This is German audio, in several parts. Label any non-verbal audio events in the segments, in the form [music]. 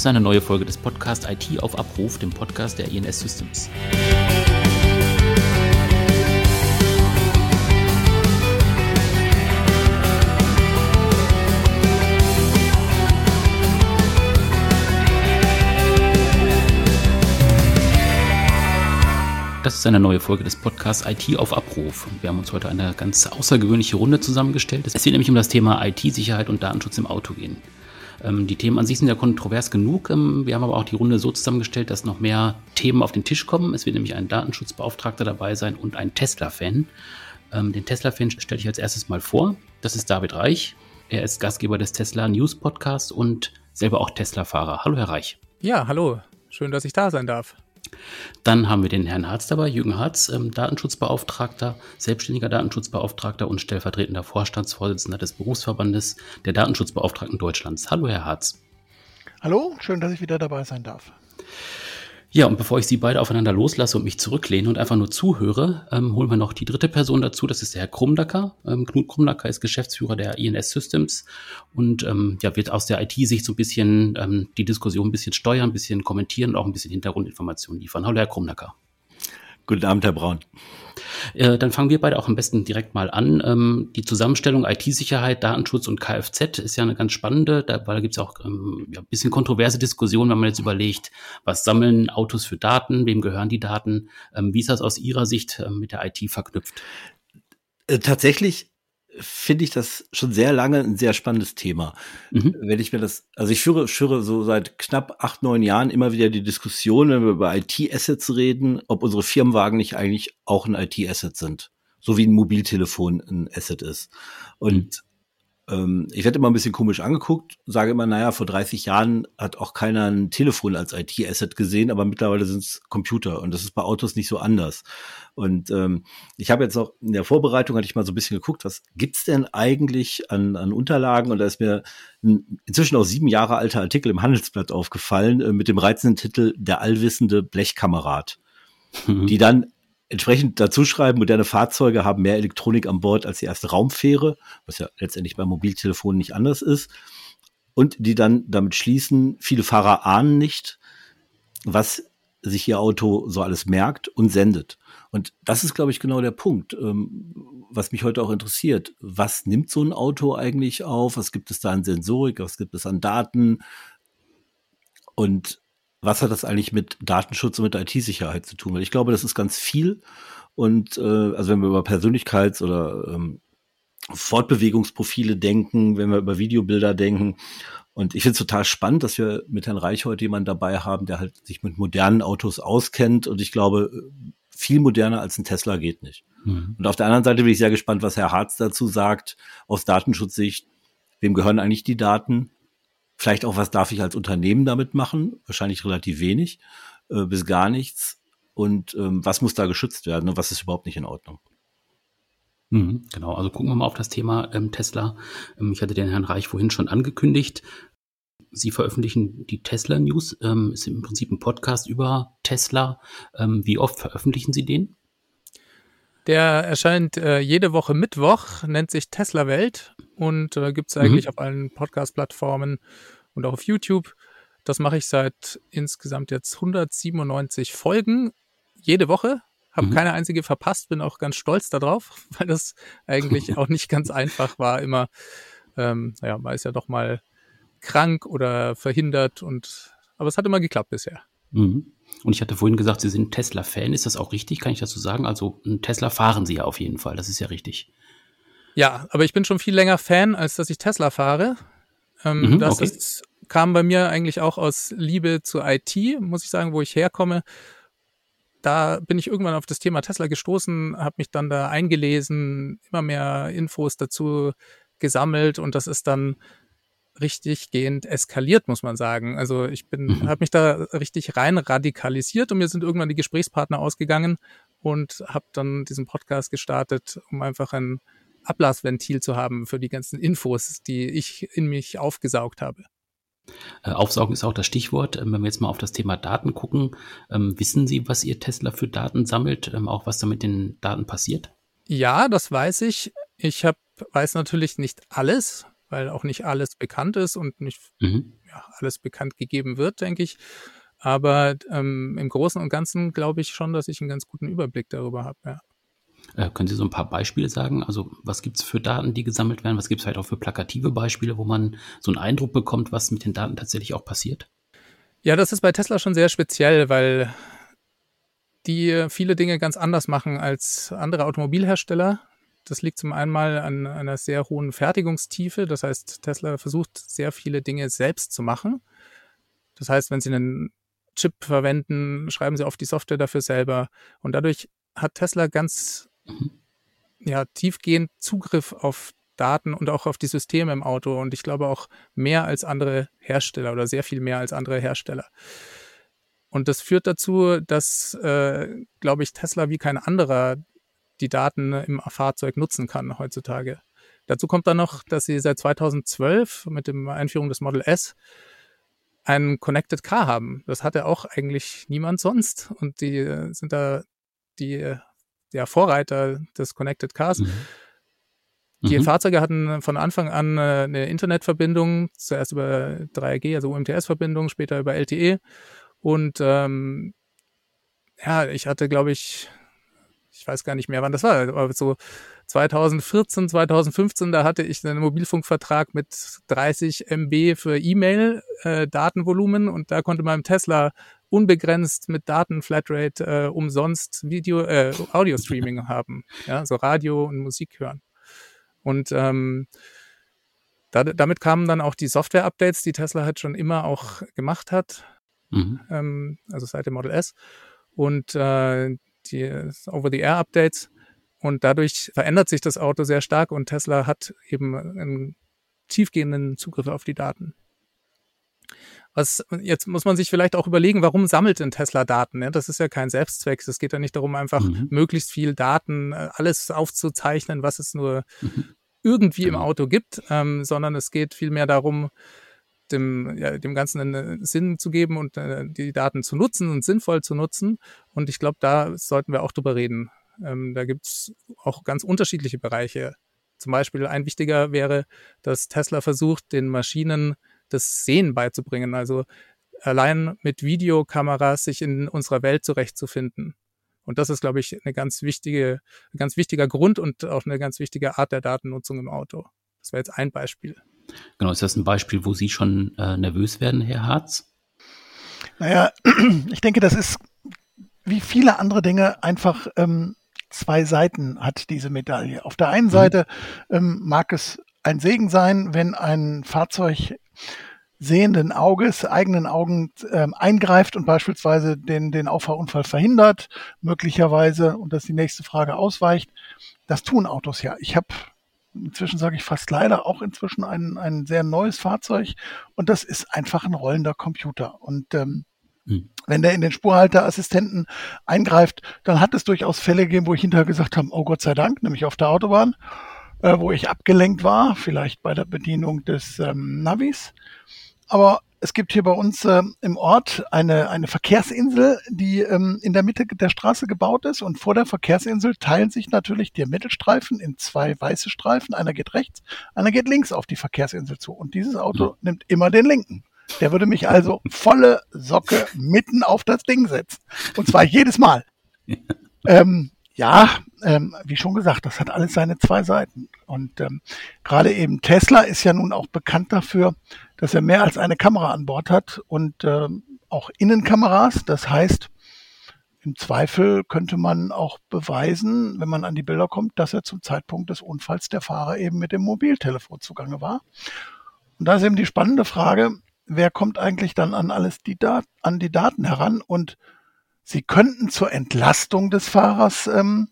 ist eine neue Folge des Podcasts IT auf Abruf, dem Podcast der INS Systems. Das ist eine neue Folge des Podcasts IT auf Abruf. Wir haben uns heute eine ganz außergewöhnliche Runde zusammengestellt. Es wird nämlich um das Thema IT-Sicherheit und Datenschutz im Auto gehen. Ähm, die Themen an sich sind ja kontrovers genug. Ähm, wir haben aber auch die Runde so zusammengestellt, dass noch mehr Themen auf den Tisch kommen. Es wird nämlich ein Datenschutzbeauftragter dabei sein und ein Tesla-Fan. Ähm, den Tesla-Fan stelle ich als erstes mal vor. Das ist David Reich. Er ist Gastgeber des Tesla News Podcasts und selber auch Tesla-Fahrer. Hallo, Herr Reich. Ja, hallo. Schön, dass ich da sein darf. Dann haben wir den Herrn Harz dabei, Jürgen Harz, ähm, Datenschutzbeauftragter, selbstständiger Datenschutzbeauftragter und stellvertretender Vorstandsvorsitzender des Berufsverbandes der Datenschutzbeauftragten Deutschlands. Hallo, Herr Harz. Hallo, schön, dass ich wieder dabei sein darf. Ja, und bevor ich Sie beide aufeinander loslasse und mich zurücklehne und einfach nur zuhöre, ähm, holen wir noch die dritte Person dazu. Das ist der Herr Krumdacker. Ähm, Knut Krumdacker ist Geschäftsführer der INS Systems und ähm, ja, wird aus der IT-Sicht so ein bisschen ähm, die Diskussion ein bisschen steuern, ein bisschen kommentieren und auch ein bisschen Hintergrundinformationen liefern. Hallo, Herr Krumdacker. Guten Abend, Herr Braun. Äh, dann fangen wir beide auch am besten direkt mal an. Ähm, die Zusammenstellung IT-Sicherheit, Datenschutz und Kfz ist ja eine ganz spannende, da, weil da gibt es auch ähm, ja, ein bisschen kontroverse Diskussionen, wenn man jetzt überlegt, was sammeln Autos für Daten, wem gehören die Daten, ähm, wie ist das aus Ihrer Sicht äh, mit der IT verknüpft? Äh, tatsächlich finde ich das schon sehr lange ein sehr spannendes Thema. Mhm. Wenn ich mir das, also ich führe, führe so seit knapp acht, neun Jahren immer wieder die Diskussion, wenn wir über IT-Assets reden, ob unsere Firmenwagen nicht eigentlich auch ein IT-Asset sind. So wie ein Mobiltelefon ein Asset ist. Und ähm, ich werde immer ein bisschen komisch angeguckt, sage immer, naja, vor 30 Jahren hat auch keiner ein Telefon als IT-Asset gesehen, aber mittlerweile sind es Computer und das ist bei Autos nicht so anders. Und ähm, ich habe jetzt auch in der Vorbereitung, hatte ich mal so ein bisschen geguckt, was gibt's denn eigentlich an, an Unterlagen? Und da ist mir ein inzwischen auch sieben Jahre alter Artikel im Handelsblatt aufgefallen äh, mit dem reizenden Titel Der allwissende Blechkamerad. Mhm. die dann entsprechend dazu schreiben, moderne Fahrzeuge haben mehr Elektronik an Bord als die erste Raumfähre, was ja letztendlich bei Mobiltelefonen nicht anders ist. Und die dann damit schließen, viele Fahrer ahnen nicht, was sich ihr Auto so alles merkt und sendet. Und das ist, glaube ich, genau der Punkt, ähm, was mich heute auch interessiert. Was nimmt so ein Auto eigentlich auf? Was gibt es da an Sensorik? Was gibt es an Daten? Und was hat das eigentlich mit Datenschutz und mit IT-Sicherheit zu tun? Weil ich glaube, das ist ganz viel. Und äh, also wenn wir über Persönlichkeits- oder ähm, Fortbewegungsprofile denken, wenn wir über Videobilder denken. Und ich finde es total spannend, dass wir mit Herrn Reich heute jemanden dabei haben, der halt sich mit modernen Autos auskennt. Und ich glaube, viel moderner als ein Tesla geht nicht. Mhm. Und auf der anderen Seite bin ich sehr gespannt, was Herr Harz dazu sagt, aus Datenschutzsicht. Wem gehören eigentlich die Daten? Vielleicht auch, was darf ich als Unternehmen damit machen? Wahrscheinlich relativ wenig äh, bis gar nichts. Und ähm, was muss da geschützt werden und was ist überhaupt nicht in Ordnung? Mhm, genau, also gucken wir mal auf das Thema ähm, Tesla. Ähm, ich hatte den Herrn Reich vorhin schon angekündigt. Sie veröffentlichen die Tesla News, ähm, ist im Prinzip ein Podcast über Tesla. Ähm, wie oft veröffentlichen Sie den? Der erscheint äh, jede Woche Mittwoch, nennt sich Tesla Welt und äh, gibt es eigentlich mhm. auf allen Podcast-Plattformen und auch auf YouTube. Das mache ich seit insgesamt jetzt 197 Folgen jede Woche. Habe mhm. keine einzige verpasst, bin auch ganz stolz darauf, [laughs] weil das eigentlich [laughs] auch nicht ganz einfach war. Immer, ähm, naja, man ist ja doch mal krank oder verhindert und aber es hat immer geklappt bisher. Mhm. Und ich hatte vorhin gesagt, Sie sind Tesla-Fan. Ist das auch richtig? Kann ich das so sagen? Also ein Tesla fahren Sie ja auf jeden Fall. Das ist ja richtig. Ja, aber ich bin schon viel länger Fan, als dass ich Tesla fahre. Ähm, mhm, das okay. ist, kam bei mir eigentlich auch aus Liebe zur IT, muss ich sagen, wo ich herkomme. Da bin ich irgendwann auf das Thema Tesla gestoßen, habe mich dann da eingelesen, immer mehr Infos dazu gesammelt und das ist dann richtig gehend eskaliert, muss man sagen. Also ich bin, mhm. habe mich da richtig rein radikalisiert und mir sind irgendwann die Gesprächspartner ausgegangen und habe dann diesen Podcast gestartet, um einfach ein Ablassventil zu haben für die ganzen Infos, die ich in mich aufgesaugt habe. Äh, aufsaugen ist auch das Stichwort. Ähm, wenn wir jetzt mal auf das Thema Daten gucken, ähm, wissen Sie, was Ihr Tesla für Daten sammelt, ähm, auch was da mit den Daten passiert? Ja, das weiß ich. Ich hab, weiß natürlich nicht alles, weil auch nicht alles bekannt ist und nicht mhm. ja, alles bekannt gegeben wird, denke ich. Aber ähm, im Großen und Ganzen glaube ich schon, dass ich einen ganz guten Überblick darüber habe. Ja. Äh, können Sie so ein paar Beispiele sagen? Also was gibt es für Daten, die gesammelt werden? Was gibt es vielleicht auch für plakative Beispiele, wo man so einen Eindruck bekommt, was mit den Daten tatsächlich auch passiert? Ja, das ist bei Tesla schon sehr speziell, weil die viele Dinge ganz anders machen als andere Automobilhersteller. Das liegt zum einen mal an einer sehr hohen Fertigungstiefe. Das heißt, Tesla versucht sehr viele Dinge selbst zu machen. Das heißt, wenn Sie einen Chip verwenden, schreiben Sie oft die Software dafür selber. Und dadurch hat Tesla ganz. Ja, tiefgehend Zugriff auf Daten und auch auf die Systeme im Auto und ich glaube auch mehr als andere Hersteller oder sehr viel mehr als andere Hersteller. Und das führt dazu, dass, äh, glaube ich, Tesla wie kein anderer die Daten im Fahrzeug nutzen kann heutzutage. Dazu kommt dann noch, dass sie seit 2012 mit der Einführung des Model S ein Connected Car haben. Das hatte auch eigentlich niemand sonst. Und die sind da die der Vorreiter des Connected Cars. Mhm. Die mhm. Fahrzeuge hatten von Anfang an äh, eine Internetverbindung, zuerst über 3G, also UMTS-Verbindung, später über LTE. Und ähm, ja, ich hatte, glaube ich, ich weiß gar nicht mehr, wann das war, aber so 2014, 2015, da hatte ich einen Mobilfunkvertrag mit 30 MB für E-Mail-Datenvolumen äh, und da konnte man im Tesla unbegrenzt mit Daten Flatrate äh, umsonst Video, äh, Audio-Streaming [laughs] haben, ja, so Radio und Musik hören. Und ähm, da, damit kamen dann auch die Software-Updates, die Tesla halt schon immer auch gemacht hat, mhm. ähm, also seit dem Model S und äh, die Over-the-Air-Updates. Und dadurch verändert sich das Auto sehr stark und Tesla hat eben einen tiefgehenden Zugriff auf die Daten. Was, jetzt muss man sich vielleicht auch überlegen, warum sammelt denn Tesla Daten? Ja, das ist ja kein Selbstzweck. Es geht ja nicht darum, einfach mhm. möglichst viel Daten, äh, alles aufzuzeichnen, was es nur mhm. irgendwie genau. im Auto gibt, ähm, sondern es geht vielmehr darum, dem, ja, dem Ganzen einen Sinn zu geben und äh, die Daten zu nutzen und sinnvoll zu nutzen. Und ich glaube, da sollten wir auch drüber reden. Ähm, da gibt's auch ganz unterschiedliche Bereiche. Zum Beispiel ein wichtiger wäre, dass Tesla versucht, den Maschinen das Sehen beizubringen. Also allein mit Videokameras sich in unserer Welt zurechtzufinden. Und das ist, glaube ich, eine ganz wichtige, ein ganz wichtiger Grund und auch eine ganz wichtige Art der Datennutzung im Auto. Das wäre jetzt ein Beispiel. Genau, ist das ein Beispiel, wo Sie schon äh, nervös werden, Herr Harz? Naja, [clears throat] ich denke, das ist wie viele andere Dinge einfach ähm, zwei Seiten hat diese Medaille. Auf der einen mhm. Seite ähm, mag es ein Segen sein, wenn ein Fahrzeug sehenden Auges, eigenen Augen ähm, eingreift und beispielsweise den, den Auffahrunfall verhindert, möglicherweise, und das ist die nächste Frage, ausweicht. Das tun Autos ja. Ich habe inzwischen sage ich fast leider auch inzwischen ein, ein sehr neues Fahrzeug und das ist einfach ein rollender Computer. Und ähm, hm. Wenn der in den Spurhalteassistenten eingreift, dann hat es durchaus Fälle gegeben, wo ich hinterher gesagt habe, oh Gott sei Dank, nämlich auf der Autobahn äh, wo ich abgelenkt war, vielleicht bei der Bedienung des ähm, Navis. Aber es gibt hier bei uns äh, im Ort eine, eine Verkehrsinsel, die ähm, in der Mitte der Straße gebaut ist. Und vor der Verkehrsinsel teilen sich natürlich der Mittelstreifen in zwei weiße Streifen. Einer geht rechts, einer geht links auf die Verkehrsinsel zu. Und dieses Auto ja. nimmt immer den linken. Der würde mich also volle Socke mitten auf das Ding setzen. Und zwar jedes Mal. [laughs] Ähm, ja, ähm, wie schon gesagt, das hat alles seine zwei Seiten. Und ähm, gerade eben Tesla ist ja nun auch bekannt dafür, dass er mehr als eine Kamera an Bord hat und ähm, auch Innenkameras. Das heißt, im Zweifel könnte man auch beweisen, wenn man an die Bilder kommt, dass er zum Zeitpunkt des Unfalls der Fahrer eben mit dem Mobiltelefon zugange war. Und da ist eben die spannende Frage, wer kommt eigentlich dann an alles die Dat an die Daten heran und Sie könnten zur Entlastung des Fahrers ähm,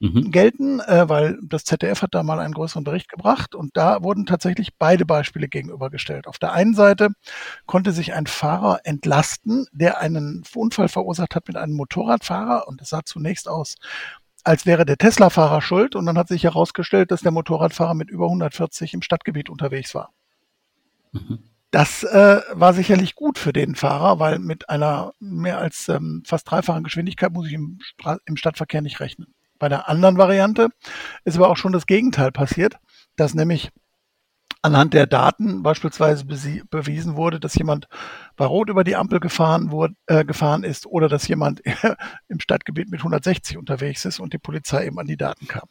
mhm. gelten, äh, weil das ZDF hat da mal einen größeren Bericht gebracht und da wurden tatsächlich beide Beispiele gegenübergestellt. Auf der einen Seite konnte sich ein Fahrer entlasten, der einen Unfall verursacht hat mit einem Motorradfahrer und es sah zunächst aus, als wäre der Tesla-Fahrer schuld und dann hat sich herausgestellt, dass der Motorradfahrer mit über 140 im Stadtgebiet unterwegs war. Mhm. Das äh, war sicherlich gut für den Fahrer, weil mit einer mehr als ähm, fast dreifachen Geschwindigkeit muss ich im, im Stadtverkehr nicht rechnen. Bei der anderen Variante ist aber auch schon das Gegenteil passiert, dass nämlich anhand der Daten beispielsweise bewiesen wurde, dass jemand bei Rot über die Ampel gefahren, wurde, äh, gefahren ist oder dass jemand [laughs] im Stadtgebiet mit 160 unterwegs ist und die Polizei eben an die Daten kam.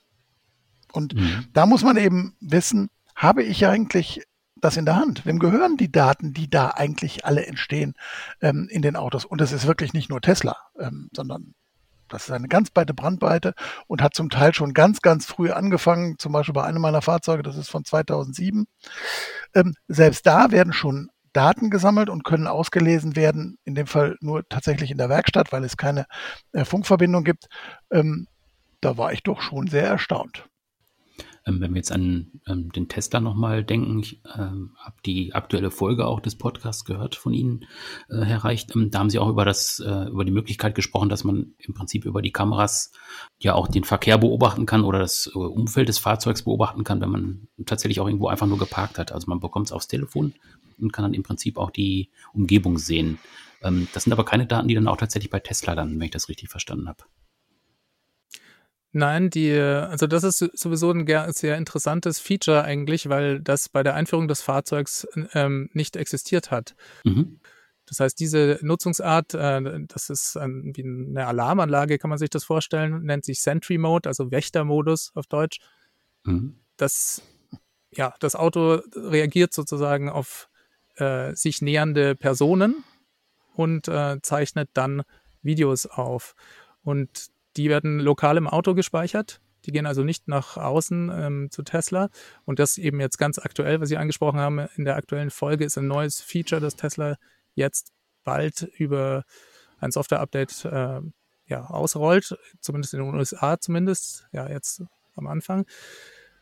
Und mhm. da muss man eben wissen, habe ich eigentlich das in der Hand? Wem gehören die Daten, die da eigentlich alle entstehen ähm, in den Autos? Und es ist wirklich nicht nur Tesla, ähm, sondern das ist eine ganz breite Brandweite und hat zum Teil schon ganz, ganz früh angefangen, zum Beispiel bei einem meiner Fahrzeuge, das ist von 2007. Ähm, selbst da werden schon Daten gesammelt und können ausgelesen werden, in dem Fall nur tatsächlich in der Werkstatt, weil es keine äh, Funkverbindung gibt. Ähm, da war ich doch schon sehr erstaunt. Ähm, wenn wir jetzt an ähm, den Tesla nochmal denken, ich ähm, habe die aktuelle Folge auch des Podcasts gehört von Ihnen, äh, Herr Reicht. Ähm, da haben Sie auch über das, äh, über die Möglichkeit gesprochen, dass man im Prinzip über die Kameras ja auch den Verkehr beobachten kann oder das äh, Umfeld des Fahrzeugs beobachten kann, wenn man tatsächlich auch irgendwo einfach nur geparkt hat. Also man bekommt es aufs Telefon und kann dann im Prinzip auch die Umgebung sehen. Ähm, das sind aber keine Daten, die dann auch tatsächlich bei Tesla landen, wenn ich das richtig verstanden habe. Nein, die, also das ist sowieso ein sehr interessantes Feature eigentlich, weil das bei der Einführung des Fahrzeugs ähm, nicht existiert hat. Mhm. Das heißt, diese Nutzungsart, äh, das ist ein, wie eine Alarmanlage, kann man sich das vorstellen, nennt sich Sentry Mode, also Wächtermodus auf Deutsch. Mhm. Das, ja, das Auto reagiert sozusagen auf äh, sich nähernde Personen und äh, zeichnet dann Videos auf. Und die werden lokal im Auto gespeichert. Die gehen also nicht nach außen ähm, zu Tesla. Und das eben jetzt ganz aktuell, was Sie angesprochen haben in der aktuellen Folge, ist ein neues Feature, das Tesla jetzt bald über ein Software-Update äh, ja, ausrollt, zumindest in den USA zumindest, ja, jetzt am Anfang.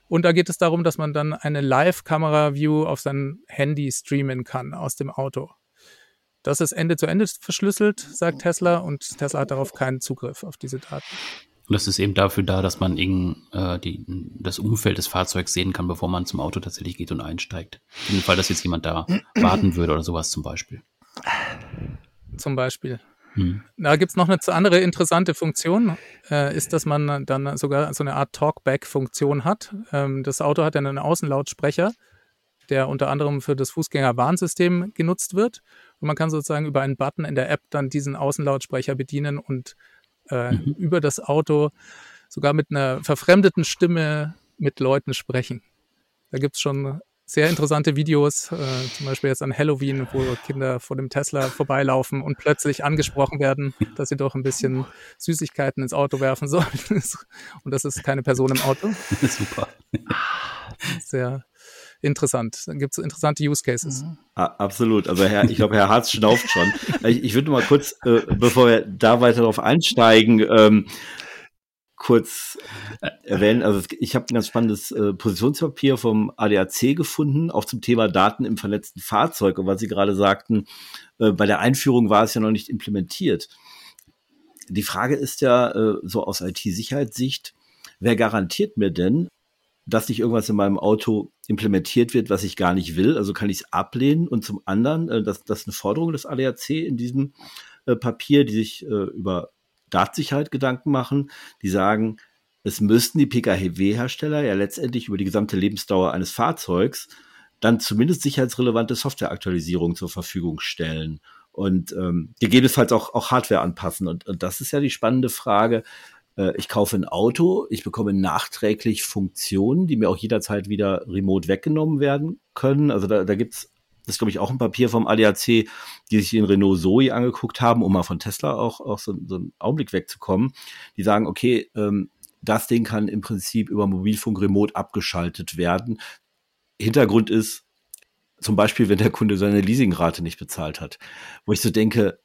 Und da geht es darum, dass man dann eine Live-Kamera-View auf sein Handy streamen kann aus dem Auto. Das ist Ende zu Ende verschlüsselt, sagt Tesla, und Tesla hat darauf keinen Zugriff auf diese Daten. Und das ist eben dafür da, dass man eben, äh, die, das Umfeld des Fahrzeugs sehen kann, bevor man zum Auto tatsächlich geht und einsteigt. In dem Fall, dass jetzt jemand da [clears throat] warten würde oder sowas zum Beispiel. Zum Beispiel. Hm. Da gibt's noch eine andere interessante Funktion, äh, ist, dass man dann sogar so eine Art Talkback-Funktion hat. Ähm, das Auto hat dann einen Außenlautsprecher, der unter anderem für das Fußgängerwarnsystem genutzt wird. Und man kann sozusagen über einen Button in der App dann diesen Außenlautsprecher bedienen und äh, mhm. über das Auto sogar mit einer verfremdeten Stimme mit Leuten sprechen. Da gibt es schon sehr interessante Videos, äh, zum Beispiel jetzt an Halloween, wo Kinder vor dem Tesla vorbeilaufen und plötzlich angesprochen werden, dass sie doch ein bisschen Süßigkeiten ins Auto werfen [laughs] sollen. und das ist keine Person im Auto. [laughs] Super. Sehr, interessant. Dann gibt es interessante Use Cases. Mhm. absolut. Also Herr, ich glaube, Herr Harz schnauft schon. [laughs] Ich, ich würde mal kurz, äh, bevor wir da weiter darauf einsteigen, ähm, kurz erwähnen. Also ich habe ein ganz spannendes äh, Positionspapier vom ADAC gefunden, auch zum Thema Daten im vernetzten Fahrzeug. Und was Sie gerade sagten, äh, bei der Einführung war es ja noch nicht implementiert. Die Frage ist ja äh, so aus IT-Sicherheitssicht, wer garantiert mir denn, dass nicht irgendwas in meinem Auto implementiert wird, was ich gar nicht will. Also kann ich es ablehnen. Und zum anderen, äh, das, das ist eine Forderung des ADAC in diesem äh, Papier, die sich äh, über Datensicherheit Gedanken machen. Die sagen, es müssten die PKW-Hersteller ja letztendlich über die gesamte Lebensdauer eines Fahrzeugs dann zumindest sicherheitsrelevante Softwareaktualisierung zur Verfügung stellen und ähm, gegebenenfalls auch, auch Hardware anpassen. Und, und das ist ja die spannende Frage, ich kaufe ein Auto, ich bekomme nachträglich Funktionen, die mir auch jederzeit wieder remote weggenommen werden können. Also da, da gibt's das ist, glaube ich, auch ein Papier vom ADAC, die sich den Renault Zoe angeguckt haben, um mal von Tesla auch, auch so, so einen Augenblick wegzukommen. Die sagen, okay, ähm, das Ding kann im Prinzip über Mobilfunk remote abgeschaltet werden. Hintergrund ist zum Beispiel, wenn der Kunde seine Leasingrate nicht bezahlt hat, wo ich so denke,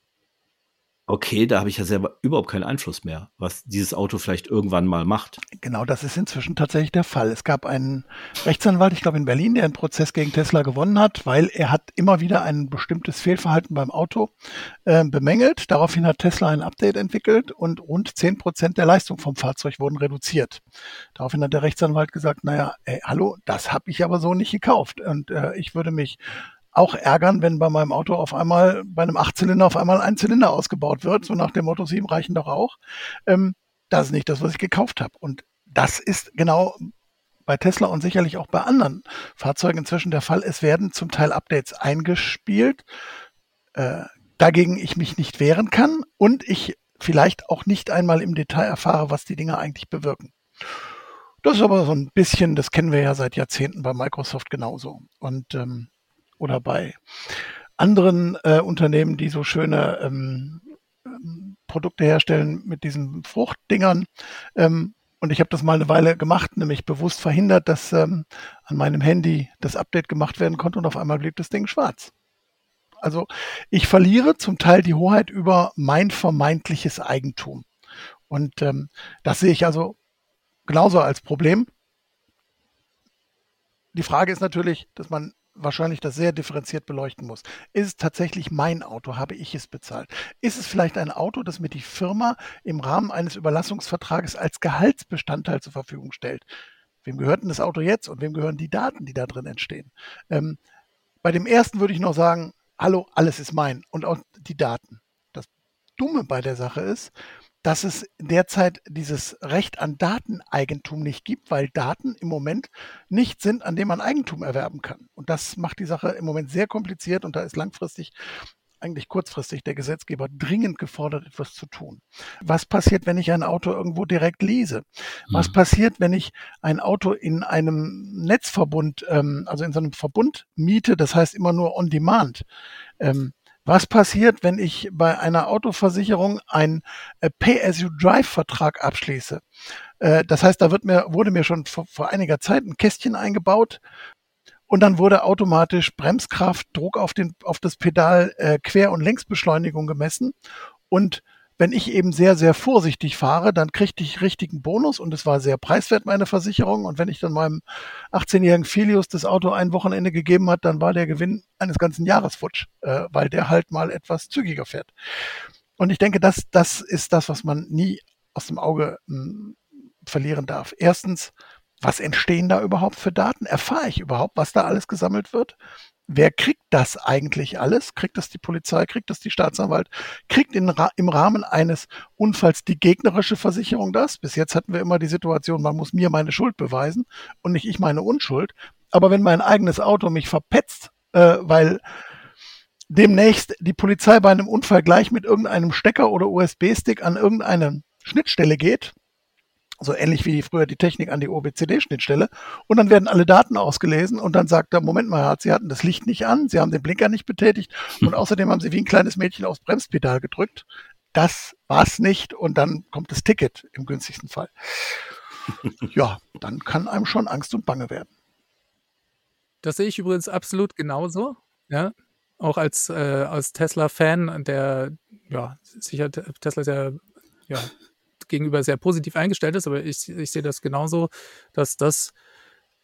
okay, da habe ich ja selber überhaupt keinen Einfluss mehr, was dieses Auto vielleicht irgendwann mal macht. Genau, das ist inzwischen tatsächlich der Fall. Es gab einen Rechtsanwalt, ich glaube in Berlin, der einen Prozess gegen Tesla gewonnen hat, weil er hat immer wieder ein bestimmtes Fehlverhalten beim Auto äh, bemängelt. Daraufhin hat Tesla ein Update entwickelt und rund zehn Prozent der Leistung vom Fahrzeug wurden reduziert. Daraufhin hat der Rechtsanwalt gesagt, naja, ey, hallo, das habe ich aber so nicht gekauft. Und äh, ich würde mich auch ärgern, wenn bei meinem Auto auf einmal, bei einem Achtzylinder auf einmal ein Zylinder ausgebaut wird, so nach dem Motto, sieben reichen doch auch. Ähm, das ist nicht das, was ich gekauft habe. Und das ist genau bei Tesla und sicherlich auch bei anderen Fahrzeugen inzwischen der Fall. Es werden zum Teil Updates eingespielt, äh, dagegen ich mich nicht wehren kann und ich vielleicht auch nicht einmal im Detail erfahre, was die Dinge eigentlich bewirken. Das ist aber so ein bisschen, das kennen wir ja seit Jahrzehnten bei Microsoft genauso. Und ähm, oder bei anderen äh, Unternehmen, die so schöne ähm, Produkte herstellen mit diesen Fruchtdingern. Ähm, und ich habe das mal eine Weile gemacht, nämlich bewusst verhindert, dass ähm, an meinem Handy das Update gemacht werden konnte und auf einmal blieb das Ding schwarz. Also ich verliere zum Teil die Hoheit über mein vermeintliches Eigentum. Und ähm, das sehe ich also genauso als Problem. Die Frage ist natürlich, dass man wahrscheinlich das sehr differenziert beleuchten muss. Ist es tatsächlich mein Auto? Habe ich es bezahlt? Ist es vielleicht ein Auto, das mir die Firma im Rahmen eines Überlassungsvertrages als Gehaltsbestandteil zur Verfügung stellt? Wem gehört denn das Auto jetzt und wem gehören die Daten, die da drin entstehen? Ähm, bei dem ersten würde ich noch sagen, hallo, alles ist mein und auch die Daten. Das Dumme bei der Sache ist, dass es derzeit dieses Recht an Dateneigentum nicht gibt, weil Daten im Moment nicht sind, an dem man Eigentum erwerben kann. Und das macht die Sache im Moment sehr kompliziert und da ist langfristig eigentlich kurzfristig der Gesetzgeber dringend gefordert, etwas zu tun. Was passiert, wenn ich ein Auto irgendwo direkt lese? Was mhm. passiert, wenn ich ein Auto in einem Netzverbund, ähm, also in so einem Verbund miete, das heißt immer nur on demand? Ähm, was passiert, wenn ich bei einer Autoversicherung einen äh, Pay-as-you-drive-Vertrag abschließe? Äh, das heißt, da wird mir, wurde mir schon vor, vor einiger Zeit ein Kästchen eingebaut, und dann wurde automatisch Bremskraft, Druck auf, den, auf das Pedal, äh, Quer- und Längsbeschleunigung gemessen. Und wenn ich eben sehr, sehr vorsichtig fahre, dann kriegte ich richtigen Bonus und es war sehr preiswert, meine Versicherung. Und wenn ich dann meinem 18-jährigen Filius das Auto ein Wochenende gegeben hat, dann war der Gewinn eines ganzen Jahres futsch, äh, weil der halt mal etwas zügiger fährt. Und ich denke, das, das ist das, was man nie aus dem Auge mh, hm, verlieren darf. Erstens, was entstehen da überhaupt für Daten? Erfahre ich überhaupt, was da alles gesammelt wird? Wer kriegt das eigentlich alles? Kriegt das die Polizei? Kriegt das die Staatsanwalt? Kriegt in, im Rahmen eines Unfalls die gegnerische Versicherung das? Bis jetzt hatten wir immer die Situation, man muss mir meine Schuld beweisen und nicht ich meine Unschuld. Aber wenn mein eigenes Auto mich verpetzt, äh, weil demnächst die Polizei bei einem Unfall gleich mit irgendeinem Stecker oder USB-Stick an irgendeine Schnittstelle geht, so ähnlich wie früher die Technik an die OBCD-Schnittstelle. Und dann werden alle Daten ausgelesen und dann sagt er, Moment mal, Sie hatten das Licht nicht an, Sie haben den Blinker nicht betätigt und außerdem haben Sie wie ein kleines Mädchen aufs Bremspedal gedrückt. Das war's nicht und dann kommt das Ticket im günstigsten Fall. [laughs] Ja, dann kann einem schon Angst und Bange werden. Das sehe ich übrigens absolut genauso. Ja, auch als, äh, als Tesla-Fan, der, ja, sicher, Tesla ist ja, ja gegenüber sehr positiv eingestellt ist, aber ich, ich sehe das genauso, dass das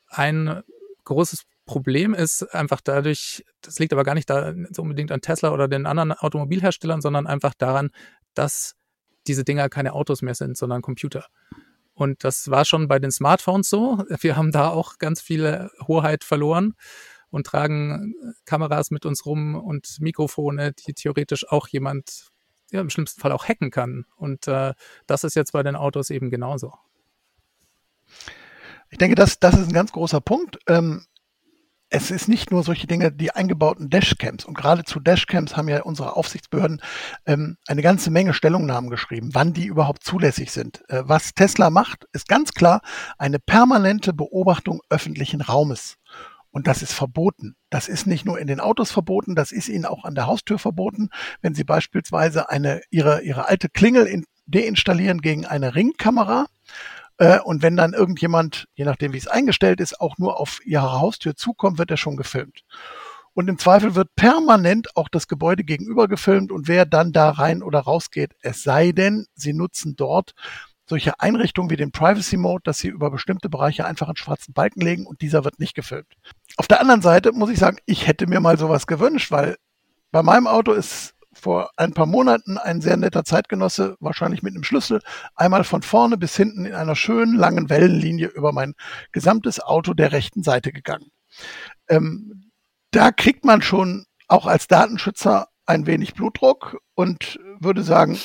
ein großes Problem ist, einfach dadurch, das liegt aber gar nicht da so unbedingt an Tesla oder den anderen Automobilherstellern, sondern einfach daran, dass diese Dinger keine Autos mehr sind, sondern Computer. Und das war schon bei den Smartphones so. Wir haben da auch ganz viele Hoheit verloren und tragen Kameras mit uns rum und Mikrofone, die theoretisch auch jemand ja, im schlimmsten Fall auch hacken kann. Und äh, das ist jetzt bei den Autos eben genauso. Ich denke, das, das ist ein ganz großer Punkt. Ähm, es ist nicht nur solche Dinge, die eingebauten Dashcams. Und gerade zu Dashcams haben ja unsere Aufsichtsbehörden ähm, eine ganze Menge Stellungnahmen geschrieben, wann die überhaupt zulässig sind. Äh, was Tesla macht, ist ganz klar eine permanente Beobachtung öffentlichen Raumes. Und das ist verboten. Das ist nicht nur in den Autos verboten, das ist ihnen auch an der Haustür verboten. Wenn sie beispielsweise eine, ihre, ihre alte Klingel in, deinstallieren gegen eine Ringkamera, äh, und wenn dann irgendjemand, je nachdem wie es eingestellt ist, auch nur auf ihre Haustür zukommt, wird er schon gefilmt. Und im Zweifel wird permanent auch das Gebäude gegenüber gefilmt und wer dann da rein oder rausgeht, es sei denn, sie nutzen dort solche Einrichtungen wie den Privacy Mode, dass sie über bestimmte Bereiche einfach einen schwarzen Balken legen und dieser wird nicht gefilmt. Auf der anderen Seite muss ich sagen, ich hätte mir mal sowas gewünscht, weil bei meinem Auto ist vor ein paar Monaten ein sehr netter Zeitgenosse, wahrscheinlich mit einem Schlüssel, einmal von vorne bis hinten in einer schönen langen Wellenlinie über mein gesamtes Auto der rechten Seite gegangen. Ähm, da kriegt man schon auch als Datenschützer ein wenig Blutdruck und würde sagen,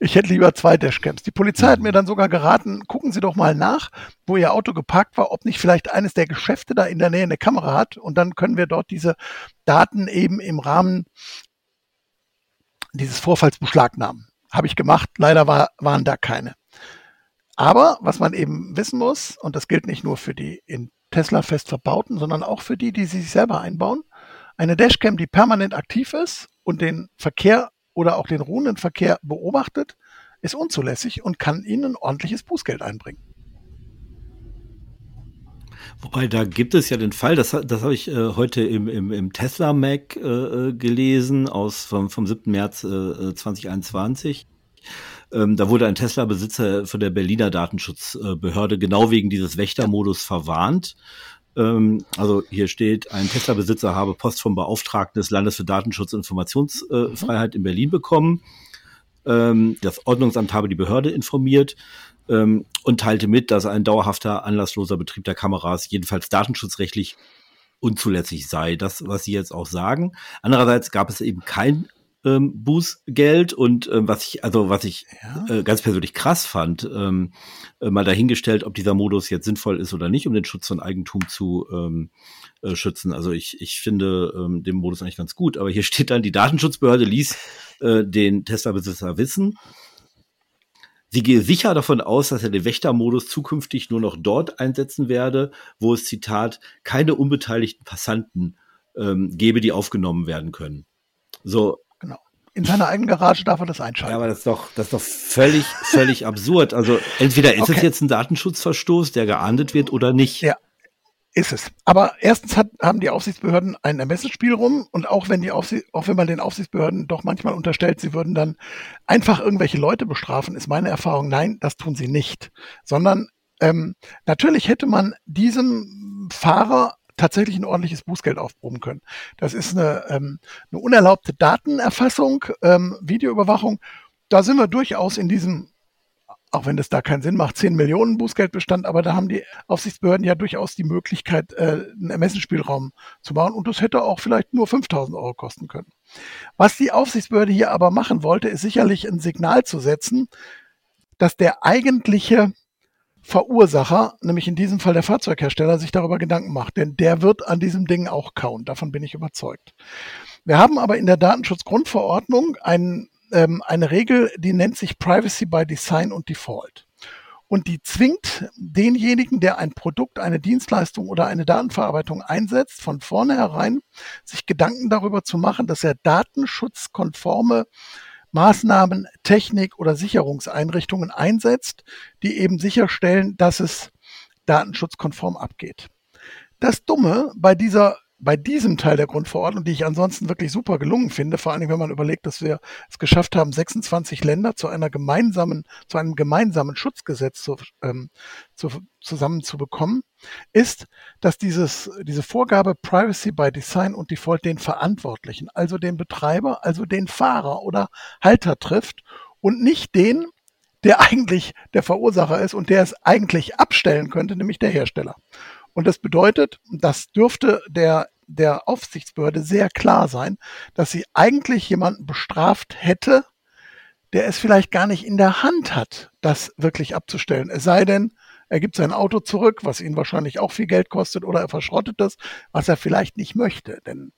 Ich hätte lieber zwei Dashcams. Die Polizei hat mir dann sogar geraten, gucken Sie doch mal nach, wo Ihr Auto geparkt war, ob nicht vielleicht eines der Geschäfte da in der Nähe eine Kamera hat. Und dann können wir dort diese Daten eben im Rahmen dieses Vorfalls beschlagnahmen. Habe ich gemacht. Leider war, waren da keine. Aber was man eben wissen muss, und das gilt nicht nur für die in Tesla fest verbauten, sondern auch für die, die sie sich selber einbauen, eine Dashcam, die permanent aktiv ist und den Verkehr oder auch den ruhenden Verkehr beobachtet, ist unzulässig und kann Ihnen ordentliches Bußgeld einbringen. Wobei, da gibt es ja den Fall, das, das habe ich äh, heute im, im, im Tesla Mac äh, äh gelesen, aus vom, vom 7. März äh, 2021. Äh, ähm, da wurde ein Tesla-Besitzer von der Berliner Datenschutzbehörde genau wegen dieses Wächtermodus verwarnt. Ähm, also hier steht, ein Tesla-Besitzer habe Post vom Beauftragten des Landes für Datenschutz und Informationsfreiheit in Berlin bekommen. Ähm, das Ordnungsamt habe die Behörde informiert ähm, und teilte mit, dass ein dauerhafter, anlassloser Betrieb der Kameras jedenfalls datenschutzrechtlich unzulässig sei. Das, was Sie jetzt auch sagen. Andererseits gab es eben kein ähm, Bußgeld und ähm, was ich, also was ich ja. äh, ganz persönlich krass fand, ähm, äh, mal dahingestellt, ob dieser Modus jetzt sinnvoll ist oder nicht, um den Schutz von Eigentum zu ähm, äh, schützen. Also ich, ich finde ähm, den Modus eigentlich ganz gut, aber hier [laughs] steht dann, die Datenschutzbehörde ließ äh, den Tesla-Besitzer wissen, Sie gehe sicher davon aus, dass er den Wächtermodus zukünftig nur noch dort einsetzen werde, wo es, Zitat, keine unbeteiligten Passanten ähm, gebe, die aufgenommen werden können. So, in seiner eigenen Garage darf er das einschalten. Ja, aber das ist doch, das ist doch völlig, völlig absurd. Also entweder ist okay. es jetzt ein Datenschutzverstoß, der geahndet wird oder nicht. Ja, ist es. Aber erstens hat, haben die Aufsichtsbehörden einen Ermessensspielraum und auch wenn die Aufsicht, auch wenn man den Aufsichtsbehörden doch manchmal unterstellt, sie würden dann einfach irgendwelche Leute bestrafen, ist meine Erfahrung, nein, das tun sie nicht. Sondern ähm, natürlich hätte man diesem Fahrer tatsächlich ein ordentliches Bußgeld aufproben können. Das ist eine, ähm, eine unerlaubte Datenerfassung, ähm, Videoüberwachung. Da sind wir durchaus in diesem, auch wenn das da keinen Sinn macht, 10 Millionen Bußgeldbestand, aber da haben die Aufsichtsbehörden ja durchaus die Möglichkeit, äh, einen Ermessensspielraum zu bauen und das hätte auch vielleicht nur 5000 Euro kosten können. Was die Aufsichtsbehörde hier aber machen wollte, ist sicherlich ein Signal zu setzen, dass der eigentliche Verursacher, nämlich in diesem Fall der Fahrzeughersteller, sich darüber Gedanken macht. Denn der wird an diesem Ding auch kauen. Davon bin ich überzeugt. Wir haben aber in der Datenschutzgrundverordnung ein, ähm, eine Regel, die nennt sich Privacy by Design und Default. Und die zwingt denjenigen, der ein Produkt, eine Dienstleistung oder eine Datenverarbeitung einsetzt, von vornherein sich Gedanken darüber zu machen, dass er datenschutzkonforme Maßnahmen, Technik oder Sicherungseinrichtungen einsetzt, die eben sicherstellen, dass es datenschutzkonform abgeht. Das Dumme bei dieser bei diesem Teil der Grundverordnung, die ich ansonsten wirklich super gelungen finde, vor allem wenn man überlegt, dass wir es geschafft haben, 26 Länder zu einer gemeinsamen, zu einem gemeinsamen Schutzgesetz zu, ähm, zu, zusammenzubekommen, ist, dass dieses, diese Vorgabe Privacy by Design und Default den Verantwortlichen, also den Betreiber, also den Fahrer oder Halter trifft und nicht den, der eigentlich der Verursacher ist und der es eigentlich abstellen könnte, nämlich der Hersteller. Und das bedeutet, das dürfte der, der Aufsichtsbehörde sehr klar sein, dass sie eigentlich jemanden bestraft hätte, der es vielleicht gar nicht in der Hand hat, das wirklich abzustellen. Es sei denn, er gibt sein Auto zurück, was ihn wahrscheinlich auch viel Geld kostet, oder er verschrottet das, was er vielleicht nicht möchte. Denn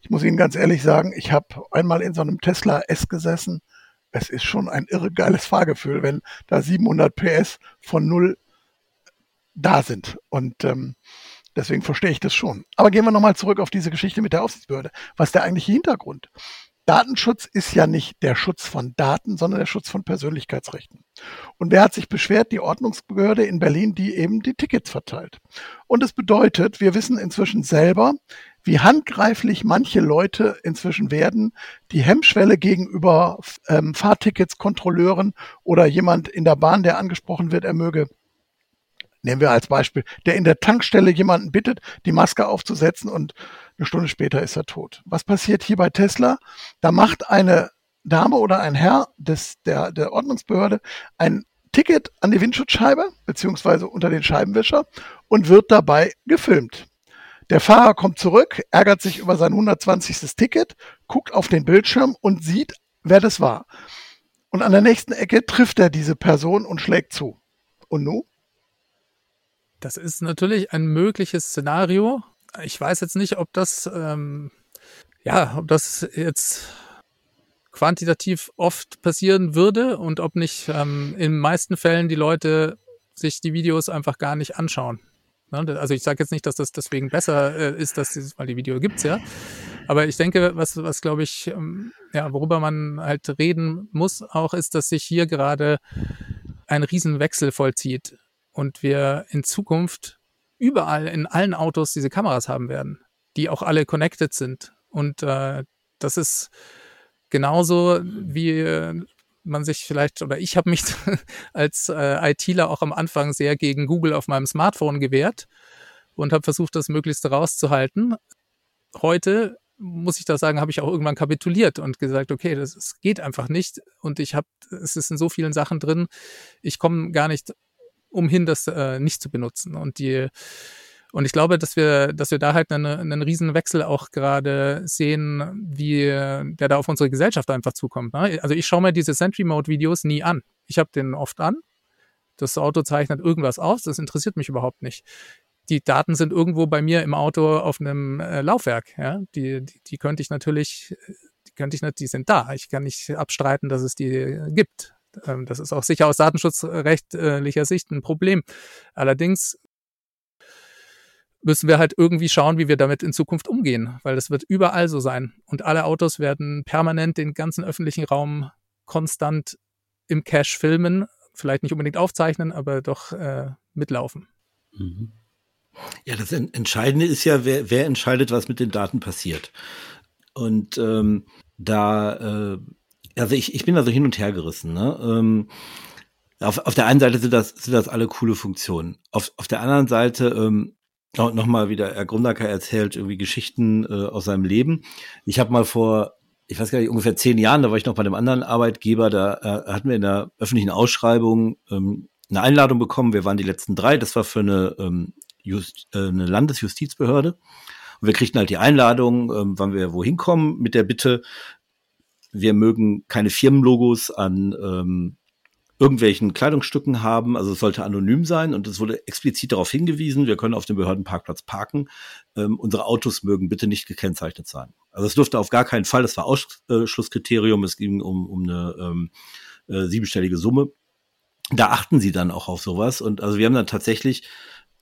ich muss Ihnen ganz ehrlich sagen, ich habe einmal in so einem Tesla S gesessen. Es ist schon ein irre geiles Fahrgefühl, wenn da 700 PS von null da sind. Und ähm, deswegen verstehe ich das schon. Aber gehen wir nochmal zurück auf diese Geschichte mit der Aufsichtsbehörde. Was ist der eigentliche Hintergrund? Datenschutz ist ja nicht der Schutz von Daten, sondern der Schutz von Persönlichkeitsrechten. Und wer hat sich beschwert? Die Ordnungsbehörde in Berlin, die eben die Tickets verteilt. Und es bedeutet, wir wissen inzwischen selber, wie handgreiflich manche Leute inzwischen werden, die Hemmschwelle gegenüber ähm, Fahrtickets-Kontrolleuren oder jemand in der Bahn, der angesprochen wird, er möge nehmen wir als Beispiel, der in der Tankstelle jemanden bittet, die Maske aufzusetzen und eine Stunde später ist er tot. Was passiert hier bei Tesla? Da macht eine Dame oder ein Herr des, der, der Ordnungsbehörde ein Ticket an die Windschutzscheibe beziehungsweise unter den Scheibenwischer und wird dabei gefilmt. Der Fahrer kommt zurück, ärgert sich über sein 120. Ticket, guckt auf den Bildschirm und sieht, wer das war. Und an der nächsten Ecke trifft er diese Person und schlägt zu. Und nun? Das ist natürlich ein mögliches Szenario. Ich weiß jetzt nicht, ob das, ähm, ja, ob das jetzt quantitativ oft passieren würde und ob nicht ähm, in meisten Fällen die Leute sich die Videos einfach gar nicht anschauen. Ne? Also ich sage jetzt nicht, dass das deswegen besser äh, ist, dass dieses, weil die Video gibt's ja. Aber ich denke, was, was glaube ich, ähm, ja, worüber man halt reden muss auch, ist, dass sich hier gerade ein Riesenwechsel vollzieht und wir in Zukunft überall in allen Autos diese Kameras haben werden, die auch alle connected sind. Und äh, das ist genauso wie man sich vielleicht, oder ich habe mich [laughs] als äh, ITler auch am Anfang sehr gegen Google auf meinem Smartphone gewehrt und habe versucht, das möglichst rauszuhalten. Heute muss ich da sagen, habe ich auch irgendwann kapituliert und gesagt, okay, das, das geht einfach nicht. Und ich habe, es ist in so vielen Sachen drin, ich komme gar nicht umhin, das äh, nicht zu benutzen. Und die und ich glaube, dass wir, dass wir da halt einen, einen riesen Wechsel auch gerade sehen, wie der da auf unsere Gesellschaft einfach zukommt. Ne? Also ich schaue mir diese Sentry Mode Videos nie an. Ich habe den oft an. Das Auto zeichnet irgendwas aus. Das interessiert mich überhaupt nicht. Die Daten sind irgendwo bei mir im Auto auf einem äh, Laufwerk. Ja? Die, die, die könnte ich natürlich, die könnte ich nicht, die sind da. Ich kann nicht abstreiten, dass es die gibt. Ähm, das ist auch sicher aus datenschutzrechtlicher Sicht ein Problem. Allerdings müssen wir halt irgendwie schauen, wie wir damit in Zukunft umgehen, weil das wird überall so sein. Und alle Autos werden permanent den ganzen öffentlichen Raum konstant im Cache filmen, vielleicht nicht unbedingt aufzeichnen, aber doch äh, mitlaufen. Mhm. Ja, das Entscheidende ist ja, wer, wer entscheidet, was mit den Daten passiert. Und ähm, da, äh, also ich, ich bin da so hin und her gerissen. Ne? Ähm, auf, auf der einen Seite sind das, sind das alle coole Funktionen. Auf, auf der anderen Seite ähm, nochmal wieder, Herr Grundacker erzählt irgendwie Geschichten äh, aus seinem Leben. Ich habe mal vor, ich weiß gar nicht, ungefähr zehn Jahren, da war ich noch bei einem anderen Arbeitgeber, da äh, hatten wir in der öffentlichen Ausschreibung ähm, eine Einladung bekommen. Wir waren die letzten drei. Das war für eine, ähm, Just, äh, eine Landesjustizbehörde. Und wir kriegten halt die Einladung, ähm, wann wir wohin kommen, mit der Bitte, wir mögen keine Firmenlogos an ähm, irgendwelchen Kleidungsstücken haben. Also es sollte anonym sein und es wurde explizit darauf hingewiesen, wir können auf dem Behördenparkplatz parken. Ähm, unsere Autos mögen bitte nicht gekennzeichnet sein. Also es durfte auf gar keinen Fall, das war Ausschlusskriterium, es ging um, um eine ähm, äh, siebenstellige Summe. Da achten sie dann auch auf sowas. Und also wir haben dann tatsächlich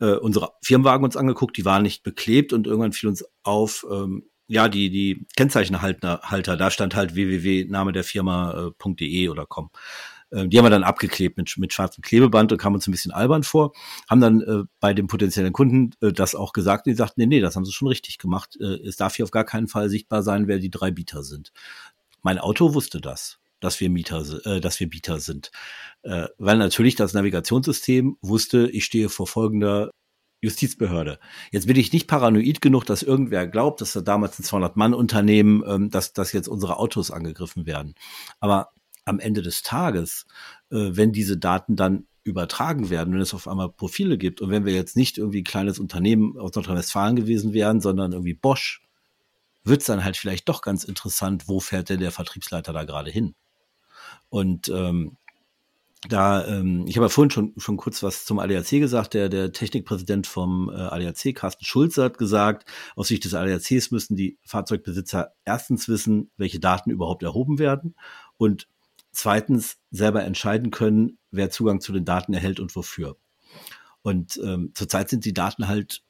äh, unsere Firmenwagen uns angeguckt, die waren nicht beklebt und irgendwann fiel uns auf, ähm, ja, die, die Kennzeichenhalter, da stand halt www.name der Firma.de äh, oder com. Äh, die haben wir dann abgeklebt mit, mit schwarzem Klebeband und kamen uns ein bisschen albern vor. Haben dann äh, bei dem potenziellen Kunden äh, das auch gesagt. Die sagten, nee, nee, das haben sie schon richtig gemacht. Äh, es darf hier auf gar keinen Fall sichtbar sein, wer die drei Bieter sind. Mein Auto wusste das, dass wir Mieter, äh, dass wir Bieter sind. Äh, weil natürlich das Navigationssystem wusste, ich stehe vor folgender Justizbehörde. Jetzt bin ich nicht paranoid genug, dass irgendwer glaubt, dass da damals ein 200-Mann-Unternehmen, ähm, dass, dass jetzt unsere Autos angegriffen werden. Aber am Ende des Tages, äh, wenn diese Daten dann übertragen werden, wenn es auf einmal Profile gibt und wenn wir jetzt nicht irgendwie ein kleines Unternehmen aus Nordrhein-Westfalen gewesen wären, sondern irgendwie Bosch, wird es dann halt vielleicht doch ganz interessant, wo fährt denn der Vertriebsleiter da gerade hin? Und ähm, da, ähm, ich habe ja vorhin schon, schon kurz was zum ADAC gesagt. Der, der Technikpräsident vom äh, ADAC, Carsten Schulze, hat gesagt, aus Sicht des ADACs müssen die Fahrzeugbesitzer erstens wissen, welche Daten überhaupt erhoben werden und zweitens selber entscheiden können, wer Zugang zu den Daten erhält und wofür. Und ähm, zurzeit sind die Daten halt,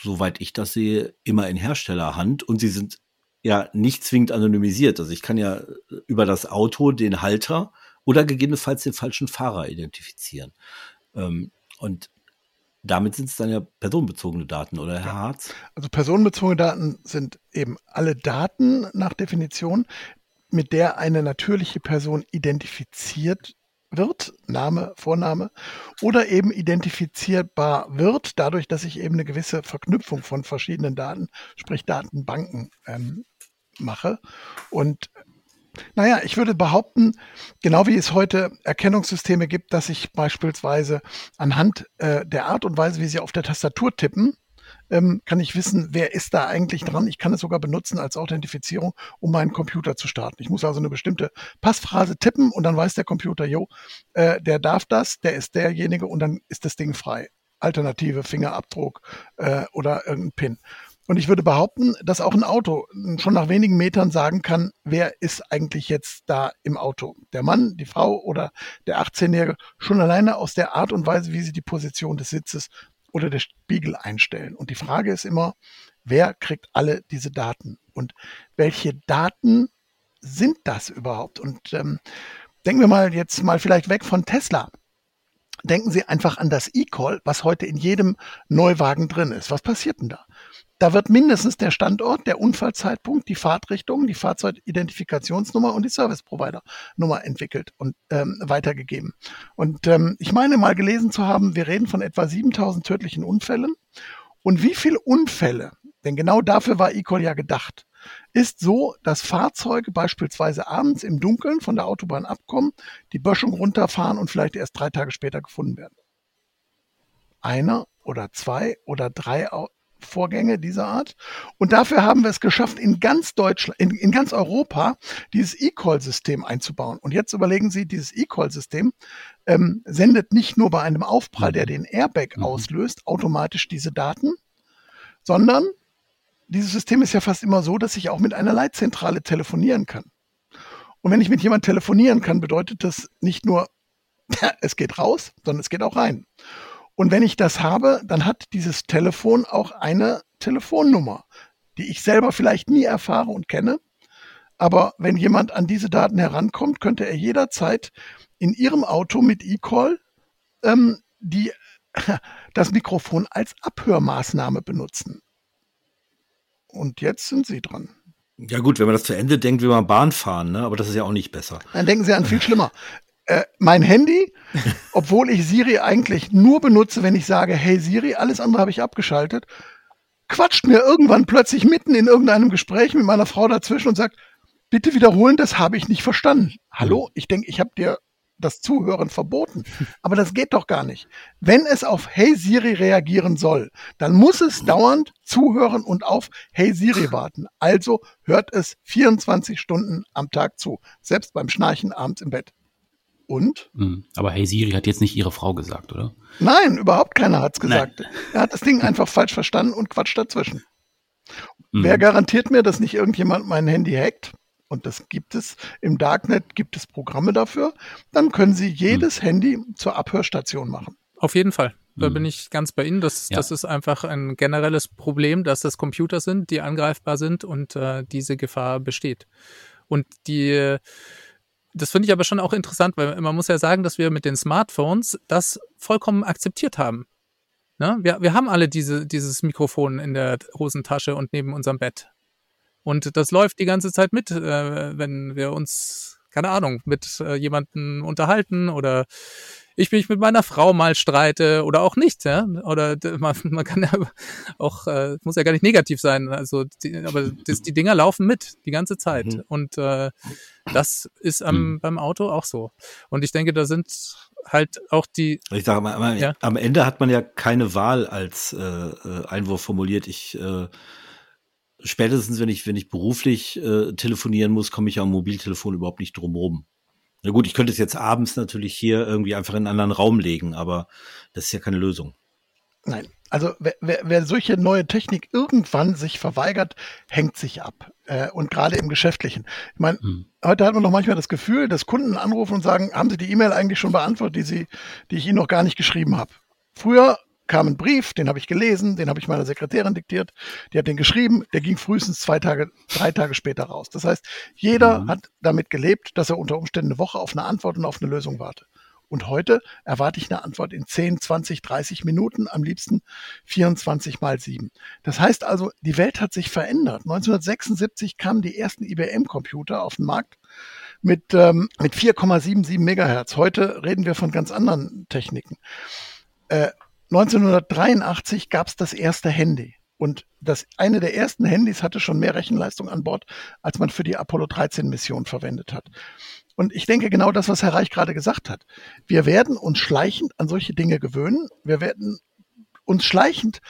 soweit ich das sehe, immer in Herstellerhand und sie sind ja nicht zwingend anonymisiert. Also ich kann ja über das Auto den Halter oder gegebenenfalls den falschen Fahrer identifizieren. Ähm, und damit sind es dann ja personenbezogene Daten, oder Herr Harz? Also personenbezogene Daten sind eben alle Daten nach Definition, mit der eine natürliche Person identifiziert wird, Name, Vorname, oder eben identifizierbar wird, dadurch, dass ich eben eine gewisse Verknüpfung von verschiedenen Daten, sprich Datenbanken, ähm, mache. Und naja, ich würde behaupten, genau wie es heute Erkennungssysteme gibt, dass ich beispielsweise anhand äh, der Art und Weise, wie sie auf der Tastatur tippen, ähm, kann ich wissen, wer ist da eigentlich dran. Ich kann es sogar benutzen als Authentifizierung, um meinen Computer zu starten. Ich muss also eine bestimmte Passphrase tippen und dann weiß der Computer, jo, äh, der darf das, der ist derjenige und dann ist das Ding frei. Alternative Fingerabdruck äh, oder irgendein PIN. Und ich würde behaupten, dass auch ein Auto schon nach wenigen Metern sagen kann, wer ist eigentlich jetzt da im Auto? Der Mann, die Frau oder der 18-Jährige. Schon alleine aus der Art und Weise, wie sie die Position des Sitzes oder der Spiegel einstellen. Und die Frage ist immer, wer kriegt alle diese Daten? Und welche Daten sind das überhaupt? Und ähm, denken wir mal jetzt mal vielleicht weg von Tesla. Denken Sie einfach an das E-Call, was heute in jedem Neuwagen drin ist. Was passiert denn da? Da wird mindestens der Standort, der Unfallzeitpunkt, die Fahrtrichtung, die Fahrzeugidentifikationsnummer und die Service Provider Nummer entwickelt und ähm, weitergegeben. Und ähm, ich meine mal gelesen zu haben, wir reden von etwa 7000 tödlichen Unfällen. Und wie viele Unfälle, denn genau dafür war eCall ja gedacht, ist so, dass Fahrzeuge beispielsweise abends im Dunkeln von der Autobahn abkommen, die Böschung runterfahren und vielleicht erst drei Tage später gefunden werden. Einer oder zwei oder drei Vorgänge dieser Art. Und dafür haben wir es geschafft, in ganz Deutschland, in, in ganz Europa dieses E-Call-System einzubauen. Und jetzt überlegen Sie, dieses E-Call-System ähm, sendet nicht nur bei einem Aufprall, der den Airbag mhm. auslöst, automatisch diese Daten, sondern dieses System ist ja fast immer so, dass ich auch mit einer Leitzentrale telefonieren kann. Und wenn ich mit jemandem telefonieren kann, bedeutet das nicht nur, [laughs] es geht raus, sondern es geht auch rein. Und wenn ich das habe, dann hat dieses Telefon auch eine Telefonnummer, die ich selber vielleicht nie erfahre und kenne. Aber wenn jemand an diese Daten herankommt, könnte er jederzeit in Ihrem Auto mit eCall ähm, die, [laughs] das Mikrofon als Abhörmaßnahme benutzen. Und jetzt sind Sie dran. Ja gut, wenn man das zu Ende denkt, will man Bahn fahren, ne? aber das ist ja auch nicht besser. Dann denken Sie an viel [laughs] schlimmer. Äh, mein Handy, [laughs] obwohl ich Siri eigentlich nur benutze, wenn ich sage, hey Siri, alles andere habe ich abgeschaltet, quatscht mir irgendwann plötzlich mitten in irgendeinem Gespräch mit meiner Frau dazwischen und sagt, bitte wiederholen, das habe ich nicht verstanden. Hallo, ich denke, ich habe dir das Zuhören verboten. Aber das geht doch gar nicht. Wenn es auf Hey Siri reagieren soll, dann muss es dauernd zuhören und auf Hey Siri warten. Also hört es 24 Stunden am Tag zu. Selbst beim Schnarchen abends im Bett. Und? Hm, aber Hey Siri hat jetzt nicht ihre Frau gesagt, oder? Nein, überhaupt keiner hat's gesagt. Nein. Er hat das Ding einfach falsch verstanden und quatscht dazwischen. Mhm. Wer garantiert mir, dass nicht irgendjemand mein Handy hackt? und das gibt es im Darknet, gibt es Programme dafür, dann können Sie jedes hm. Handy zur Abhörstation machen. Auf jeden Fall. Da hm. bin ich ganz bei Ihnen. Das, ja. das ist einfach ein generelles Problem, dass das Computer sind, die angreifbar sind und äh, diese Gefahr besteht. Und die, das finde ich aber schon auch interessant, weil man muss ja sagen, dass wir mit den Smartphones das vollkommen akzeptiert haben. Ne? Wir, wir haben alle diese, dieses Mikrofon in der Hosentasche und neben unserem Bett. Und das läuft die ganze Zeit mit, äh, wenn wir uns, keine Ahnung, mit äh, jemandem unterhalten oder ich mich mit meiner Frau mal streite oder auch nicht, ja. Oder man, [laughs] man kann ja auch, äh, muss ja gar nicht negativ sein. Also, die, aber das, die Dinger laufen mit die ganze Zeit. Mhm. Und äh, das ist am, mhm. beim Auto auch so. Und ich denke, da sind halt auch die. Ich sage mal, ja? am Ende hat man ja keine Wahl als äh, äh Einwurf formuliert. Ich äh, spätestens, wenn ich, wenn ich beruflich äh, telefonieren muss, komme ich am Mobiltelefon überhaupt nicht drum rum. Na gut, ich könnte es jetzt abends natürlich hier irgendwie einfach in einen anderen Raum legen, aber das ist ja keine Lösung. Nein, also wer, wer, wer solche neue Technik irgendwann sich verweigert, hängt sich ab. Äh, und gerade im Geschäftlichen. Ich meine, hm. heute hat man noch manchmal das Gefühl, dass Kunden anrufen und sagen, haben Sie die E-Mail eigentlich schon beantwortet, die Sie, die ich Ihnen noch gar nicht geschrieben habe. Früher kam ein Brief, den habe ich gelesen, den habe ich meiner Sekretärin diktiert, die hat den geschrieben, der ging frühestens zwei Tage, drei Tage später raus. Das heißt, jeder mhm. hat damit gelebt, dass er unter Umständen eine Woche auf eine Antwort und auf eine Lösung warte. Und heute erwarte ich eine Antwort in 10, 20, 30 Minuten, am liebsten 24 mal 7. Das heißt also, die Welt hat sich verändert. 1976 kamen die ersten IBM-Computer auf den Markt mit, ähm, mit 4,77 Megahertz. Heute reden wir von ganz anderen Techniken. Äh, 1983 gab es das erste Handy. Und das eine der ersten Handys hatte schon mehr Rechenleistung an Bord, als man für die Apollo 13 Mission verwendet hat. Und ich denke genau das, was Herr Reich gerade gesagt hat. Wir werden uns schleichend an solche Dinge gewöhnen. Wir werden uns schleichend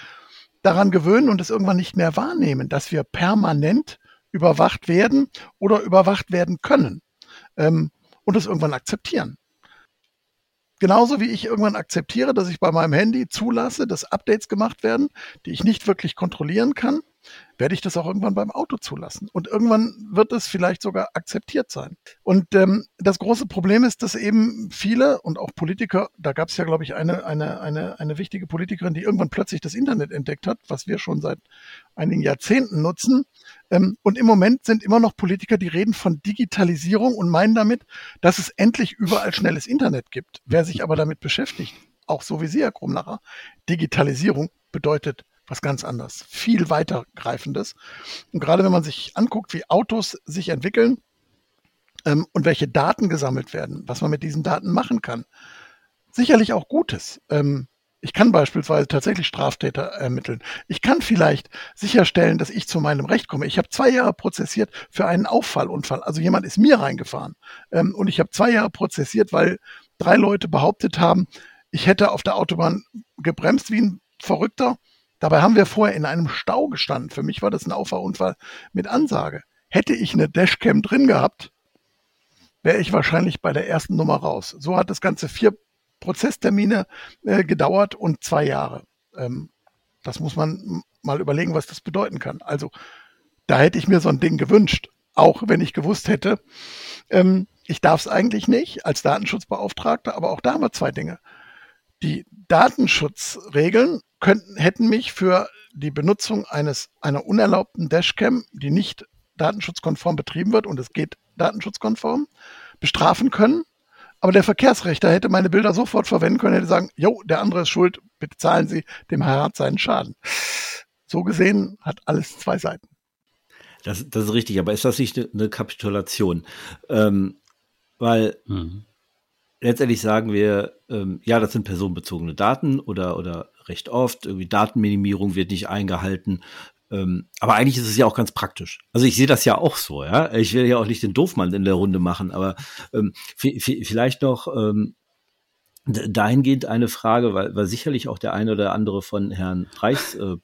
daran gewöhnen und es irgendwann nicht mehr wahrnehmen, dass wir permanent überwacht werden oder überwacht werden können ähm, und es irgendwann akzeptieren. Genauso wie ich irgendwann akzeptiere, dass ich bei meinem Handy zulasse, dass Updates gemacht werden, die ich nicht wirklich kontrollieren kann, werde ich das auch irgendwann beim Auto zulassen. Und irgendwann wird es vielleicht sogar akzeptiert sein. Und ähm, das große Problem ist, dass eben viele und auch Politiker, da gab es ja, glaube ich, eine, eine, eine, eine wichtige Politikerin, die irgendwann plötzlich das Internet entdeckt hat, was wir schon seit einigen Jahrzehnten nutzen. Ähm, und im Moment sind immer noch Politiker, die reden von Digitalisierung und meinen damit, dass es endlich überall schnelles Internet gibt. Wer sich aber damit beschäftigt, auch so wie Sie, Herr Krumlacher, Digitalisierung bedeutet was ganz anderes, viel weitergreifendes. Und gerade wenn man sich anguckt, wie Autos sich entwickeln ähm, und welche Daten gesammelt werden, was man mit diesen Daten machen kann, sicherlich auch Gutes. Ähm, ich kann beispielsweise tatsächlich Straftäter ermitteln. Ich kann vielleicht sicherstellen, dass ich zu meinem Recht komme. Ich habe zwei Jahre prozessiert für einen Auffallunfall. Also jemand ist mir reingefahren. Ähm, und ich habe zwei Jahre prozessiert, weil drei Leute behauptet haben, ich hätte auf der Autobahn gebremst wie ein Verrückter Dabei haben wir vorher in einem Stau gestanden. Für mich war das ein Auffahrunfall mit Ansage. Hätte ich eine Dashcam drin gehabt, wäre ich wahrscheinlich bei der ersten Nummer raus. So hat das Ganze vier Prozesstermine äh, gedauert und zwei Jahre. Ähm, das muss man mal überlegen, was das bedeuten kann. Also da hätte ich mir so ein Ding gewünscht, auch wenn ich gewusst hätte, ähm, ich darf es eigentlich nicht als Datenschutzbeauftragter, aber auch da haben wir zwei Dinge. Die Datenschutzregeln könnten, hätten mich für die Benutzung eines, einer unerlaubten Dashcam, die nicht datenschutzkonform betrieben wird und es geht datenschutzkonform, bestrafen können. Aber der Verkehrsrechter hätte meine Bilder sofort verwenden können, hätte sagen, jo, der andere ist schuld, bitte zahlen Sie dem Herr seinen Schaden. So gesehen hat alles zwei Seiten. Das, das ist richtig, aber ist das nicht eine, eine Kapitulation? Ähm, weil mhm letztendlich sagen wir, ähm, ja, das sind personenbezogene Daten oder, oder recht oft, irgendwie Datenminimierung wird nicht eingehalten. Ähm, aber eigentlich ist es ja auch ganz praktisch. Also ich sehe das ja auch so, ja. Ich will ja auch nicht den Doofmann in der Runde machen, aber ähm, vielleicht noch ähm, dahingehend eine Frage, weil, weil sicherlich auch der eine oder andere von Herrn Reichs äh,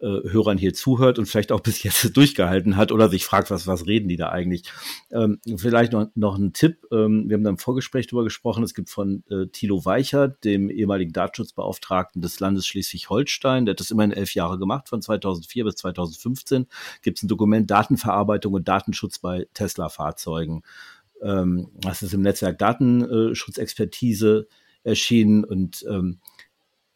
äh, Hörern hier zuhört und vielleicht auch bis jetzt [laughs] durchgehalten hat oder sich fragt, was, was reden die da eigentlich. Ähm, vielleicht noch, noch ein Tipp. Ähm, wir haben da im Vorgespräch drüber gesprochen. Es gibt von äh, Thilo Weichert, dem ehemaligen Datenschutzbeauftragten des Landes Schleswig-Holstein, der hat das immerhin elf Jahre gemacht, von 2004 bis 2015, gibt es ein Dokument Datenverarbeitung und Datenschutz bei Tesla-Fahrzeugen. Ähm, das ist im Netzwerk Datenschutzexpertise erschienen und ähm,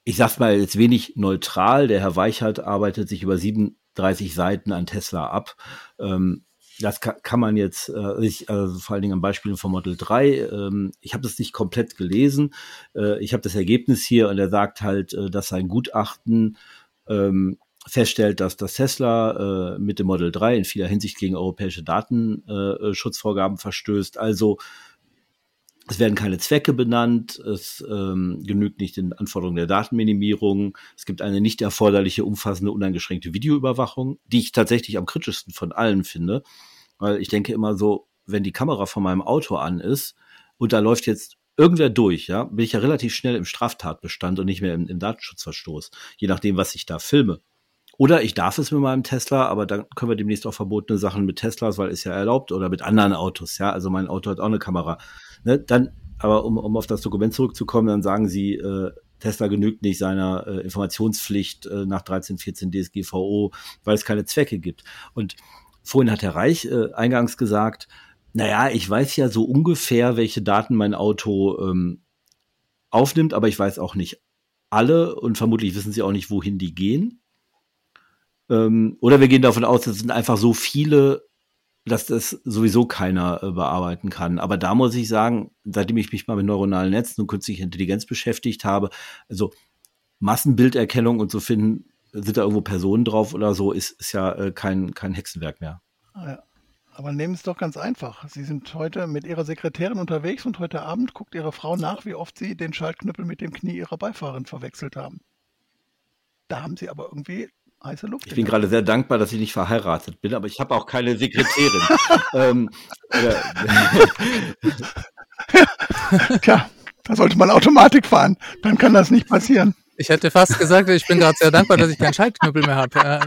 ich sag's mal jetzt wenig neutral. Der Herr Weichert arbeitet sich über 37 Seiten an Tesla ab. Ähm, das kann, kann, man jetzt, äh, ich, also vor allen Dingen am Beispiel von Model 3, ähm, ich habe das nicht komplett gelesen. Äh, ich habe das Ergebnis hier und er sagt halt, äh, dass sein Gutachten ähm, feststellt, dass das Tesla äh, mit dem Model 3 in vieler Hinsicht gegen europäische Datenschutzvorgaben verstößt. Also es werden keine Zwecke benannt, es ähm, genügt nicht den Anforderungen der Datenminimierung, es gibt eine nicht erforderliche, umfassende, uneingeschränkte Videoüberwachung, die ich tatsächlich am kritischsten von allen finde, weil ich denke immer so, wenn die Kamera von meinem Auto an ist und da läuft jetzt irgendwer durch, ja, bin ich ja relativ schnell im Straftatbestand und nicht mehr im, im Datenschutzverstoß, je nachdem, was ich da filme. Oder ich darf es mit meinem Tesla, aber dann können wir demnächst auch verbotene Sachen mit Teslas, weil ist ja erlaubt, oder mit anderen Autos, ja. Also mein Auto hat auch eine Kamera. Ne? Dann, aber um, um auf das Dokument zurückzukommen, dann sagen sie, äh, Tesla genügt nicht seiner äh, Informationspflicht äh, nach 13, 14 DSGVO, weil es keine Zwecke gibt. Und vorhin hat Herr Reich äh, eingangs gesagt, naja, ich weiß ja so ungefähr, welche Daten mein Auto ähm, aufnimmt, aber ich weiß auch nicht alle und vermutlich wissen sie auch nicht, wohin die gehen. Ähm, oder wir gehen davon aus, es sind einfach so viele, dass das sowieso keiner äh, bearbeiten kann. Aber da muss ich sagen, seitdem ich mich mal mit neuronalen Netzen und künstlicher Intelligenz beschäftigt habe, also Massenbilderkennung und so finden, sind da irgendwo Personen drauf oder so, ist, ist ja äh, kein, kein Hexenwerk mehr. Ah, ja. Aber nehmen es doch ganz einfach. Sie sind heute mit Ihrer Sekretärin unterwegs und heute Abend guckt Ihre Frau nach, wie oft Sie den Schaltknüppel mit dem Knie Ihrer Beifahrerin verwechselt haben. Da haben Sie aber irgendwie heiße Luft. Ich bin gerade sehr dankbar, dass ich nicht verheiratet bin, aber ich habe auch keine Sekretärin. [laughs] ähm, [laughs] Tja, da sollte man Automatik fahren. Dann kann das nicht passieren. Ich hätte fast gesagt, ich bin gerade sehr dankbar, dass ich keinen Schaltknüppel mehr habe.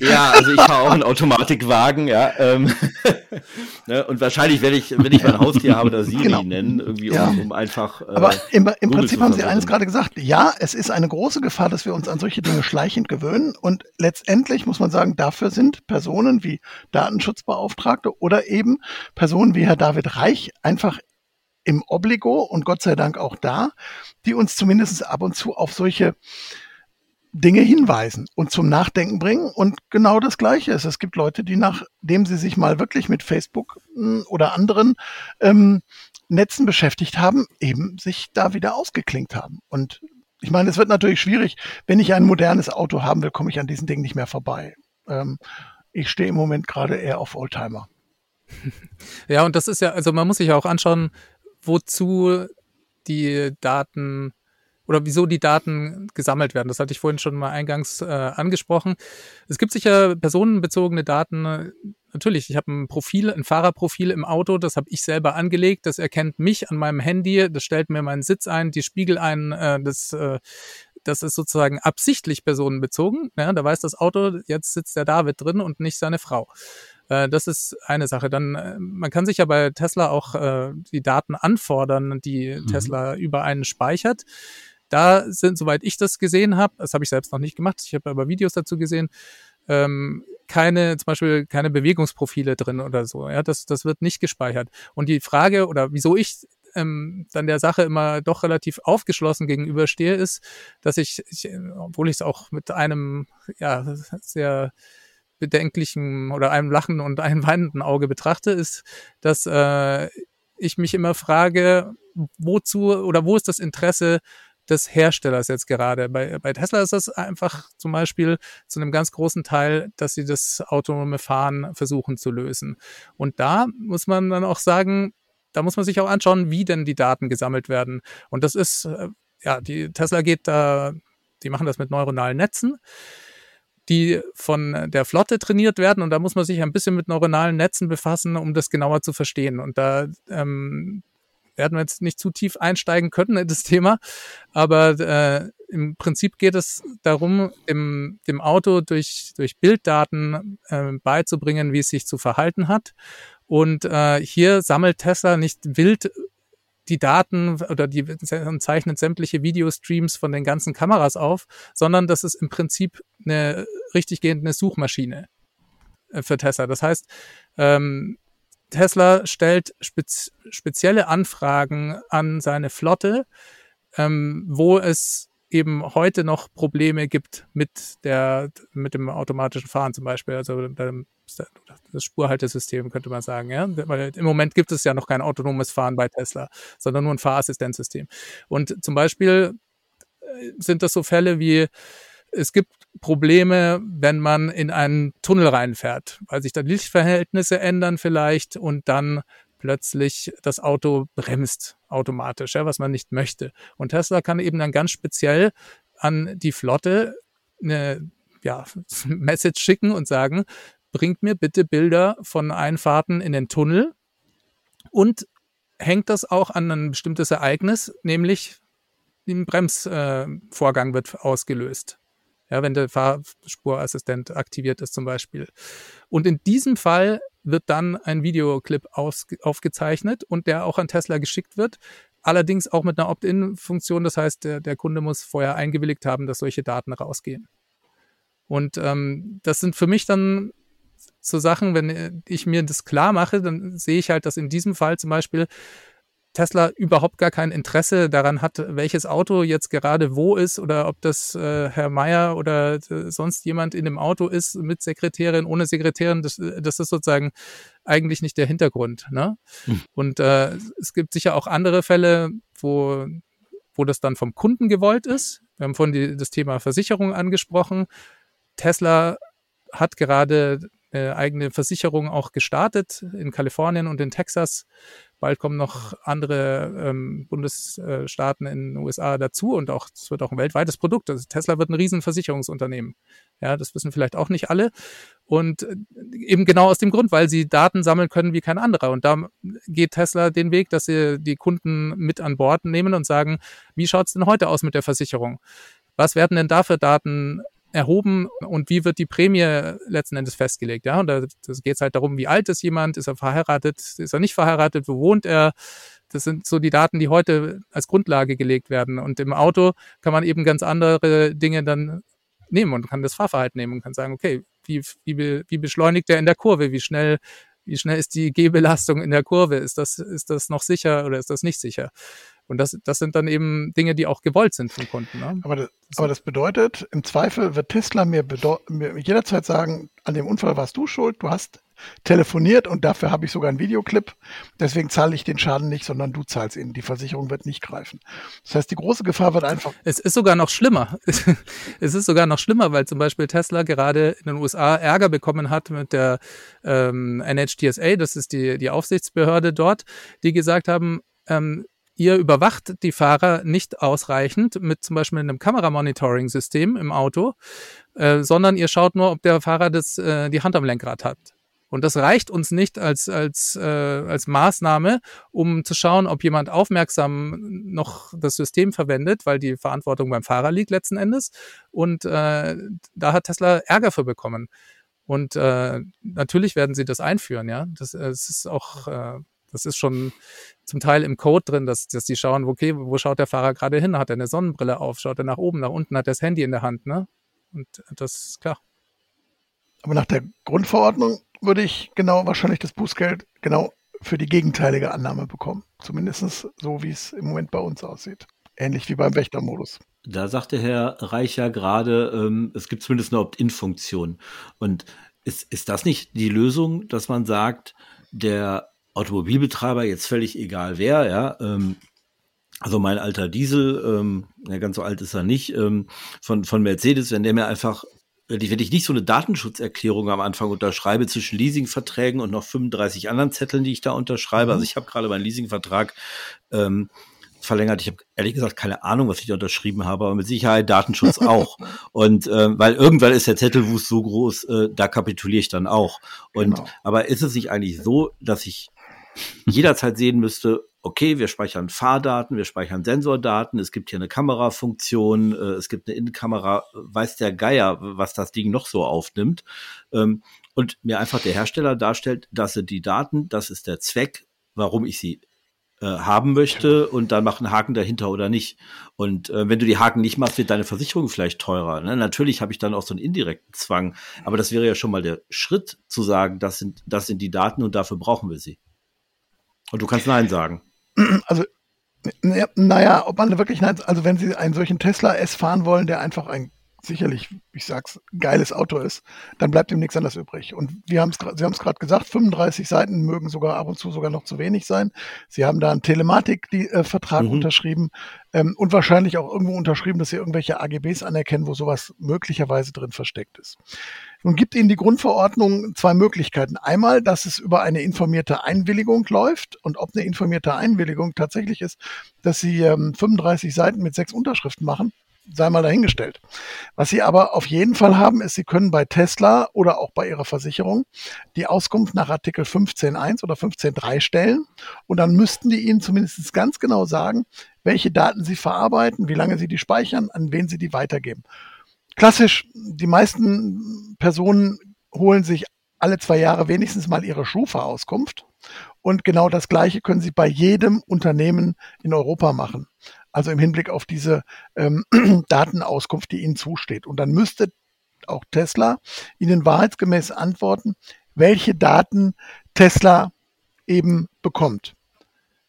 Ja, also ich fahre auch einen Automatikwagen, ja. Ähm, [laughs] ne, und wahrscheinlich werde ich, wenn ich mein Haustier habe, das Siri genau. nennen, irgendwie, ja. um, um, einfach. Äh, Aber im, im Prinzip haben Sie eines gerade gesagt. Ja, es ist eine große Gefahr, dass wir uns an solche Dinge schleichend gewöhnen. Und letztendlich muss man sagen, dafür sind Personen wie Datenschutzbeauftragte oder eben Personen wie Herr David Reich einfach im Obligo und Gott sei Dank auch da, die uns zumindest ab und zu auf solche Dinge hinweisen und zum Nachdenken bringen. Und genau das Gleiche ist. Es gibt Leute, die nachdem sie sich mal wirklich mit Facebook hm, oder anderen ähm, Netzen beschäftigt haben, eben sich da wieder ausgeklinkt haben. Und ich meine, es wird natürlich schwierig, wenn ich ein modernes Auto haben will, komme ich an diesen Dingen nicht mehr vorbei. Ähm, ich stehe im Moment gerade eher auf Oldtimer. [laughs] Ja, und das ist ja, also man muss sich ja auch anschauen, wozu die Daten oder wieso die Daten gesammelt werden. Das hatte ich vorhin schon mal eingangs äh, angesprochen. Es gibt sicher personenbezogene Daten. Natürlich, ich habe ein Profil, ein Fahrerprofil im Auto, das habe ich selber angelegt, das erkennt mich an meinem Handy, das stellt mir meinen Sitz ein, die Spiegel ein, äh, das äh, das ist sozusagen absichtlich personenbezogen. Ja, da weiß das Auto, jetzt sitzt der David drin und nicht seine Frau. Äh, das ist eine Sache. Dann, äh, man kann sich ja bei Tesla auch äh, die Daten anfordern, die mhm. Tesla über einen speichert. Da sind, soweit ich das gesehen habe, das habe ich selbst noch nicht gemacht, ich habe aber Videos dazu gesehen, ähm, keine, zum Beispiel keine Bewegungsprofile drin oder so. Ja, das, das wird nicht gespeichert. Und die Frage oder wieso ich ähm, dann der Sache immer doch relativ aufgeschlossen gegenüberstehe, ist, dass ich, ich obwohl ich es auch mit einem ja sehr bedenklichen oder einem lachen und einem weinenden Auge betrachte, ist, dass äh, ich mich immer frage, wozu oder wo ist das Interesse des Herstellers jetzt gerade. Bei, bei Tesla ist das einfach zum Beispiel zu einem ganz großen Teil, dass sie das autonome Fahren versuchen zu lösen. Und da muss man dann auch sagen, da muss man sich auch anschauen, wie denn die Daten gesammelt werden. Und das ist, äh, ja, die Tesla geht da, die machen das mit neuronalen Netzen die von der Flotte trainiert werden. Und da muss man sich ein bisschen mit neuronalen Netzen befassen, um das genauer zu verstehen. Und da ähm, werden wir jetzt nicht zu tief einsteigen können in das Thema. Aber äh, im Prinzip geht es darum, dem, dem Auto durch, durch Bilddaten äh, beizubringen, wie es sich zu verhalten hat. Und äh, hier sammelt Tesla nicht wild die Daten oder die zeichnet sämtliche Videostreams von den ganzen Kameras auf, sondern das ist im Prinzip eine richtig gehende Suchmaschine äh, für Tesla. Das heißt, ähm, Tesla stellt spez spezielle Anfragen an seine Flotte, ähm, wo es eben heute noch Probleme gibt mit der mit dem automatischen Fahren zum Beispiel. Also das Spurhaltesystem, könnte man sagen, ja. Weil im Moment gibt es ja noch kein autonomes Fahren bei Tesla, sondern nur ein Fahrassistenzsystem. Und zum Beispiel äh, sind das so Fälle wie, es gibt Probleme, wenn man in einen Tunnel reinfährt, weil sich da Lichtverhältnisse ändern vielleicht und dann plötzlich das Auto bremst automatisch, ja, was man nicht möchte. Und Tesla kann eben dann ganz speziell an die Flotte eine ja, [laughs] Message schicken und sagen, bringt mir bitte Bilder von Einfahrten in den Tunnel und hängt das auch an ein bestimmtes Ereignis, nämlich ein Bremsvorgang äh, wird ausgelöst. Ja, wenn der Fahrspurassistent aktiviert ist zum Beispiel. Und in diesem Fall wird dann ein Videoclip aus, aufgezeichnet und der auch an Tesla geschickt wird. Allerdings auch mit einer Opt-in-Funktion. Das heißt, der, der Kunde muss vorher eingewilligt haben, dass solche Daten rausgehen. Und ähm, das sind für mich dann so Sachen, wenn äh, ich mir das klar mache, dann sehe ich halt, dass in diesem Fall zum Beispiel Tesla überhaupt gar kein Interesse daran hat, welches Auto jetzt gerade wo ist oder ob das äh, Herr Meier oder äh, sonst jemand in dem Auto ist mit Sekretärin, ohne Sekretärin. Das, äh, das ist sozusagen eigentlich nicht der Hintergrund. Ne? Hm. Und äh, es gibt sicher auch andere Fälle, wo, wo das dann vom Kunden gewollt ist. Wir haben vorhin die, das Thema Versicherung angesprochen. Tesla hat gerade äh, eigene Versicherung auch gestartet in Kalifornien und in Texas. Bald kommen noch andere ähm, Bundesstaaten in den USA dazu und auch es wird auch ein weltweites Produkt. Also Tesla wird ein Riesenversicherungsunternehmen. Ja, das wissen vielleicht auch nicht alle. Und äh, eben genau aus dem Grund, weil sie Daten sammeln können wie kein anderer. Und da geht Tesla den Weg, dass sie die Kunden mit an Bord nehmen und sagen, wie schaut's denn heute aus mit der Versicherung? was werden denn da für Daten erhoben und wie wird die Prämie letzten Endes festgelegt. Ja, und da geht es halt darum, wie alt ist jemand, ist er verheiratet, ist er nicht verheiratet, wo wohnt er. Das sind so die Daten, die heute als Grundlage gelegt werden. Und im Auto kann man eben ganz andere Dinge dann nehmen und kann das Fahrverhalten nehmen und kann sagen, okay, wie, wie, wie beschleunigt er in der Kurve, wie schnell wie schnell ist die Gehbelastung in der Kurve? Ist das, ist das noch sicher oder ist das nicht sicher? Und das, das sind dann eben Dinge, die auch gewollt sind vom Kunden. Ne? Aber, das, aber das bedeutet, im Zweifel wird Tesla mir, mir jederzeit sagen, an dem Unfall warst du schuld, du hast telefoniert und dafür habe ich sogar einen Videoclip. Deswegen zahle ich den Schaden nicht, sondern du zahlst ihn. Die Versicherung wird nicht greifen. Das heißt, die große Gefahr wird einfach. Es ist sogar noch schlimmer. [laughs] es ist sogar noch schlimmer, weil zum Beispiel Tesla gerade in den USA Ärger bekommen hat mit der ähm, NHTSA, das ist die, die Aufsichtsbehörde dort, die gesagt haben, ähm, ihr überwacht die Fahrer nicht ausreichend mit zum Beispiel einem Kameramonitoring-System im Auto, äh, sondern ihr schaut nur, ob der Fahrer das, äh, die Hand am Lenkrad hat. Und das reicht uns nicht als, als, äh, als Maßnahme, um zu schauen, ob jemand aufmerksam noch das System verwendet, weil die Verantwortung beim Fahrer liegt letzten Endes. Und äh, da hat Tesla Ärger für bekommen. Und äh, natürlich werden sie das einführen, ja. Das, das ist auch äh, das ist schon zum Teil im Code drin, dass, dass die schauen, okay, wo schaut der Fahrer gerade hin? Hat er eine Sonnenbrille auf? Schaut er nach oben, nach unten? Hat er das Handy in der Hand? Ne? Und das ist klar. Aber nach der Grundverordnung würde ich genau wahrscheinlich das Bußgeld genau für die gegenteilige Annahme bekommen. Zumindest so, wie es im Moment bei uns aussieht. Ähnlich wie beim Wächtermodus. Da sagte Herr Reich ja gerade, ähm, es gibt zumindest eine Opt-in-Funktion. Und ist, ist das nicht die Lösung, dass man sagt, der Automobilbetreiber, jetzt völlig egal wer, ja, ähm, also mein alter Diesel, ähm, ja, ganz so alt ist er nicht, ähm, von, von Mercedes, wenn der mir einfach, wenn ich, wenn ich nicht so eine Datenschutzerklärung am Anfang unterschreibe zwischen Leasingverträgen und noch 35 anderen Zetteln, die ich da unterschreibe, mhm. also ich habe gerade meinen Leasingvertrag ähm, verlängert. Ich habe ehrlich gesagt keine Ahnung, was ich da unterschrieben habe, aber mit Sicherheit Datenschutz [laughs] auch. Und äh, weil irgendwann ist der Zettelwust so groß, äh, da kapituliere ich dann auch. Und genau. aber ist es nicht eigentlich so, dass ich jederzeit sehen müsste, okay, wir speichern Fahrdaten, wir speichern Sensordaten, es gibt hier eine Kamerafunktion, äh, es gibt eine Innenkamera, weiß der Geier, was das Ding noch so aufnimmt. Ähm, und mir einfach der Hersteller darstellt, das sind die Daten, das ist der Zweck, warum ich sie äh, haben möchte und dann mach einen Haken dahinter oder nicht. Und äh, wenn du die Haken nicht machst, wird deine Versicherung vielleicht teurer. Ne? Natürlich habe ich dann auch so einen indirekten Zwang, aber das wäre ja schon mal der Schritt zu sagen, das sind, das sind die Daten und dafür brauchen wir sie. Und du kannst Nein sagen. Also, naja, ob man wirklich Nein, also wenn Sie einen solchen Tesla S fahren wollen, der einfach ein sicherlich, ich sag's, geiles Auto ist, dann bleibt ihm nichts anderes übrig. Und wir haben es, Sie haben es gerade gesagt, 35 Seiten mögen sogar ab und zu sogar noch zu wenig sein. Sie haben da einen Telematik-Vertrag mhm. unterschrieben ähm, und wahrscheinlich auch irgendwo unterschrieben, dass Sie irgendwelche AGBs anerkennen, wo sowas möglicherweise drin versteckt ist. Nun gibt Ihnen die Grundverordnung zwei Möglichkeiten. Einmal, dass es über eine informierte Einwilligung läuft und ob eine informierte Einwilligung tatsächlich ist, dass Sie ähm, 35 Seiten mit sechs Unterschriften machen sei mal dahingestellt. Was Sie aber auf jeden Fall haben, ist, Sie können bei Tesla oder auch bei Ihrer Versicherung die Auskunft nach Artikel 15.1 oder 15.3 stellen und dann müssten die Ihnen zumindest ganz genau sagen, welche Daten Sie verarbeiten, wie lange Sie die speichern, an wen Sie die weitergeben. Klassisch, die meisten Personen holen sich alle zwei Jahre wenigstens mal ihre Schufa-Auskunft. Und genau das Gleiche können Sie bei jedem Unternehmen in Europa machen also im Hinblick auf diese ähm, [clears throat] Datenauskunft, die Ihnen zusteht. Und dann müsste auch Tesla Ihnen wahrheitsgemäß antworten, welche Daten Tesla eben bekommt.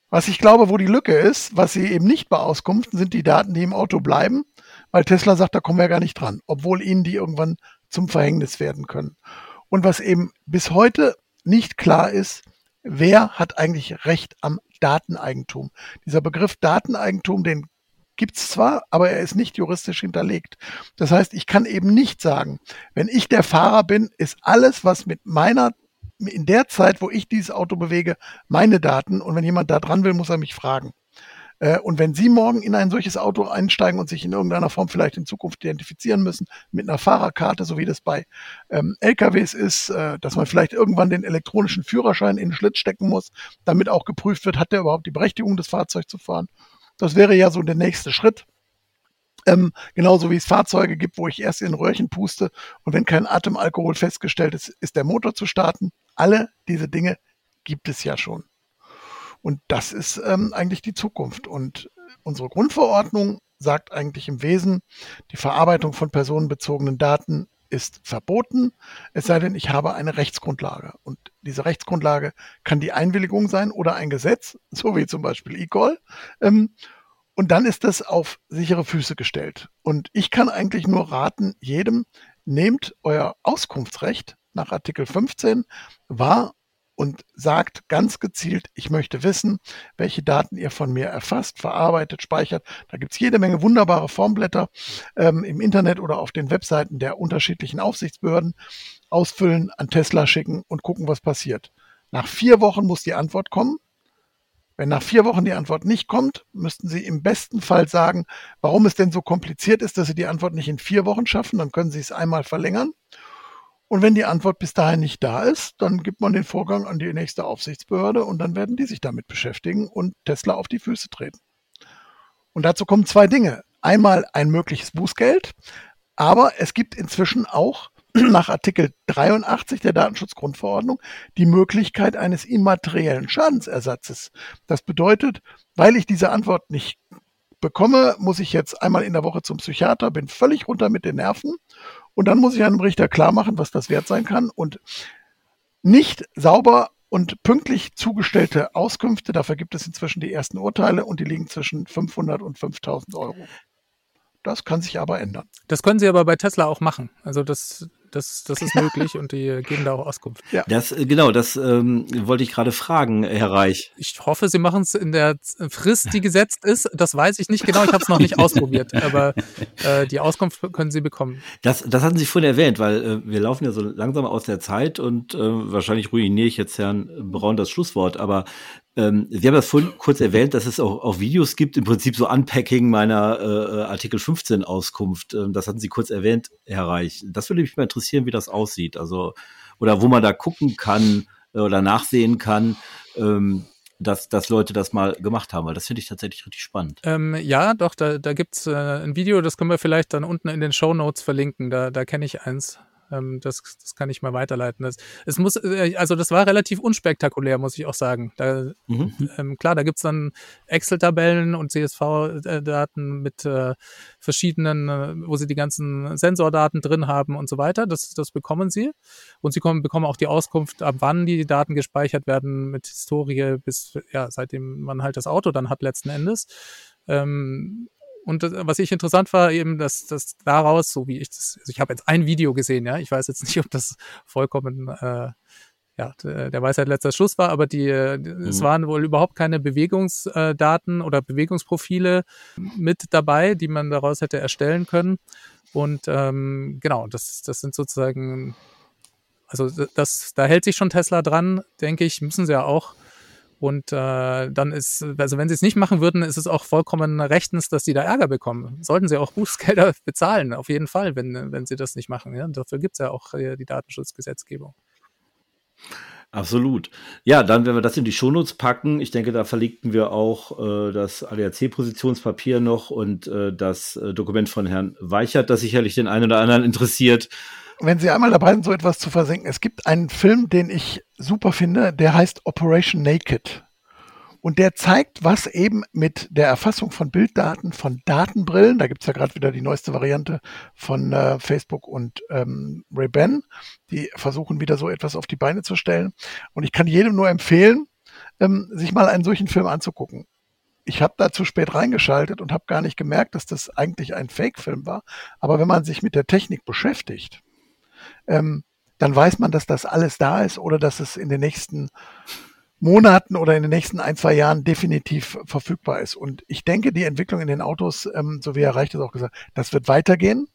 Was ich glaube, wo die Lücke ist, was sie eben nicht beauskunften, sind die Daten, die im Auto bleiben, weil Tesla sagt, da kommen wir gar nicht dran, obwohl ihnen die irgendwann zum Verhängnis werden können. Und was eben bis heute nicht klar ist, wer hat eigentlich Recht am Dateneigentum. Dieser Begriff Dateneigentum, den gibt's zwar, aber er ist nicht juristisch hinterlegt. Das heißt, ich kann eben nicht sagen, wenn ich der Fahrer bin, ist alles, was mit meiner in der Zeit, wo ich dieses Auto bewege, meine Daten und wenn jemand da dran will, muss er mich fragen. Äh, und wenn Sie morgen in ein solches Auto einsteigen und sich in irgendeiner Form vielleicht in Zukunft identifizieren müssen, mit einer Fahrerkarte, so wie das bei ähm, LKWs ist, äh, dass man vielleicht irgendwann den elektronischen Führerschein in den Schlitz stecken muss, damit auch geprüft wird, hat der überhaupt die Berechtigung, das Fahrzeug zu fahren. Das wäre ja so der nächste Schritt. Ähm, genauso wie es Fahrzeuge gibt, wo ich erst in Röhrchen puste und wenn kein Atemalkohol festgestellt ist, ist der Motor zu starten. Alle diese Dinge gibt es ja schon. Und das ist ähm, eigentlich die Zukunft. Und unsere Grundverordnung sagt eigentlich im Wesen, die Verarbeitung von personenbezogenen Daten ist verboten, es sei denn, ich habe eine Rechtsgrundlage. Und diese Rechtsgrundlage kann die Einwilligung sein oder ein Gesetz, [laughs] so wie zum Beispiel eCall. Ähm, und dann ist das auf sichere Füße gestellt. Und ich kann eigentlich nur raten, jedem, nehmt euer Auskunftsrecht nach Artikel 15 wahr und sagt ganz gezielt, ich möchte wissen, welche Daten ihr von mir erfasst, verarbeitet, speichert. Da gibt's jede Menge wunderbare Formblätter ähm, im Internet oder auf den Webseiten der unterschiedlichen Aufsichtsbehörden. Ausfüllen, an Tesla schicken und gucken, was passiert. Nach vier Wochen muss die Antwort kommen. Wenn nach vier Wochen die Antwort nicht kommt, müssten Sie im besten Fall sagen, warum es denn so kompliziert ist, dass Sie die Antwort nicht in vier Wochen schaffen. Dann können Sie es einmal verlängern. Und wenn die Antwort bis dahin nicht da ist, dann gibt man den Vorgang an die nächste Aufsichtsbehörde und dann werden die sich damit beschäftigen und Tesla auf die Füße treten. Und dazu kommen zwei Dinge. Einmal ein mögliches Bußgeld, aber es gibt inzwischen auch [clears throat] nach Artikel 83 der Datenschutzgrundverordnung die Möglichkeit eines immateriellen Schadensersatzes. Das bedeutet, weil ich diese Antwort nicht bekomme, muss ich jetzt einmal in der Woche zum Psychiater, bin völlig runter mit den Nerven und dann muss ich einem Richter klar machen, was das wert sein kann. Und nicht sauber und pünktlich zugestellte Auskünfte, dafür gibt es inzwischen die ersten Urteile und die liegen zwischen 500 und 5000 Euro. Das kann sich aber ändern. Das können Sie aber bei Tesla auch machen. Also das, das, das ist möglich und die geben da auch Auskunft. Ja. Das, äh, genau, das ähm, wollte ich gerade fragen, Herr Reich. Ich hoffe, Sie machen es in der Frist, die gesetzt ist. Das weiß ich nicht genau. Ich habe es noch nicht [laughs] ausprobiert, aber äh, die Auskunft können Sie bekommen. Das, das hatten Sie vorhin erwähnt, weil äh, wir laufen ja so langsam aus der Zeit und äh, wahrscheinlich ruiniere ich jetzt Herrn Braun das Schlusswort, aber ähm, Sie haben das vorhin kurz erwähnt, dass es auch, auch Videos gibt, im Prinzip so Unpacking meiner äh, Artikel 15 Auskunft. Ähm, das hatten Sie kurz erwähnt, Herr Reich. Das würde mich mal interessieren, wie das aussieht. Also, oder wo man da gucken kann äh, oder nachsehen kann. Ähm, dass, dass Leute das mal gemacht haben, weil das finde ich tatsächlich richtig spannend. Ähm, ja, doch, da, da gibt's äh, ein Video, das können wir vielleicht dann unten in den Show Notes verlinken. Da, da kenne ich eins. Ähm, das, das kann ich mal weiterleiten. Das, es muss, äh, also das war relativ unspektakulär, muss ich auch sagen. Da, mhm. ähm, klar, da gibt's dann Excel-Tabellen und CSV-Daten mit äh, verschiedenen, äh, wo sie die ganzen Sensordaten drin haben und so weiter. Das, das bekommen sie. Und sie kommen, bekommen auch die Auskunft, ab wann die Daten gespeichert werden mit Historie bis, ja, seitdem man halt das Auto dann hat letzten Endes. Ähm, und das, was ich interessant war, eben, dass dass daraus, so wie ich das, also ich habe jetzt ein Video gesehen, ja, ich weiß jetzt nicht, [laughs] ob das vollkommen äh, ja, der Weisheit letzter Schluss war, aber die, mhm. es waren wohl überhaupt keine Bewegungsdaten oder Bewegungsprofile mit dabei, die man daraus hätte erstellen können. Und ähm, genau, das, das sind sozusagen, also das, da hält sich schon Tesla dran, denke ich, müssen sie ja auch. Und äh, dann ist, also wenn sie es nicht machen würden, ist es auch vollkommen rechtens, dass sie da Ärger bekommen. Sollten sie auch Bußgelder [laughs] bezahlen, auf jeden Fall, wenn, wenn sie das nicht machen. Ja? Dafür gibt es ja auch die Datenschutzgesetzgebung. Absolut. Ja, dann, wenn wir das in die Shownotes packen, ich denke, da verlinken wir auch äh, das ADAC-Positionspapier noch und äh, das äh, Dokument von Herrn Weichert, das sicherlich den einen oder anderen interessiert wenn Sie einmal dabei sind, so etwas zu versenken, es gibt einen Film, den ich super finde, der heißt Operation Naked. Und der zeigt, was eben mit der Erfassung von Bilddaten von Datenbrillen, da gibt's ja gerade wieder die neueste Variante von äh, Facebook und ähm, Ray-Ban, die versuchen wieder so etwas auf die Beine zu stellen. Und ich kann jedem nur empfehlen, ähm, sich mal einen solchen Film anzugucken. Ich habe da zu spät reingeschaltet und habe gar nicht gemerkt, dass das eigentlich ein Fake-Film war. Aber wenn man sich mit der Technik beschäftigt, ähm, dann weiß man, dass das alles da ist oder dass es in den nächsten Monaten oder in den nächsten ein, zwei Jahren definitiv verfügbar ist. Und ich denke, die Entwicklung in den Autos, ähm, so wie Herr Reich das auch gesagt, das wird weitergehen.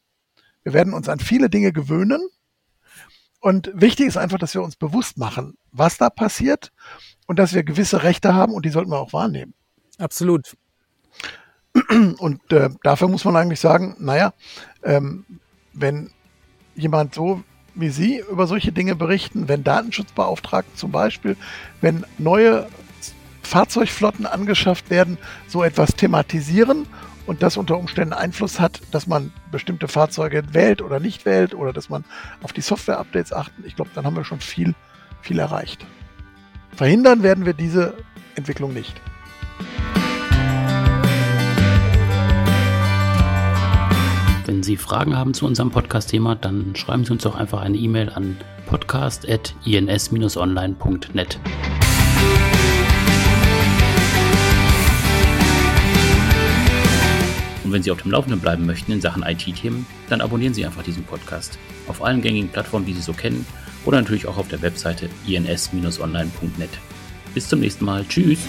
Wir werden uns an viele Dinge gewöhnen. Und wichtig ist einfach, dass wir uns bewusst machen, was da passiert und dass wir gewisse Rechte haben und die sollten wir auch wahrnehmen. Absolut. Und äh, dafür muss man eigentlich sagen, naja, ähm, wenn jemand so wie Sie über solche Dinge berichten, wenn Datenschutzbeauftragten zum Beispiel, wenn neue Fahrzeugflotten angeschafft werden, so etwas thematisieren und das unter Umständen Einfluss hat, dass man bestimmte Fahrzeuge wählt oder nicht wählt oder dass man auf die Software-Updates achten, ich glaube, dann haben wir schon viel, viel erreicht. Verhindern werden wir diese Entwicklung nicht. Wenn Sie Fragen haben zu unserem Podcast-Thema, dann schreiben Sie uns doch einfach eine E-Mail an podcast.ins-online.net. Und wenn Sie auf dem Laufenden bleiben möchten in Sachen IT-Themen, dann abonnieren Sie einfach diesen Podcast auf allen gängigen Plattformen, die Sie so kennen oder natürlich auch auf der Webseite ins-online.net. Bis zum nächsten Mal. Tschüss.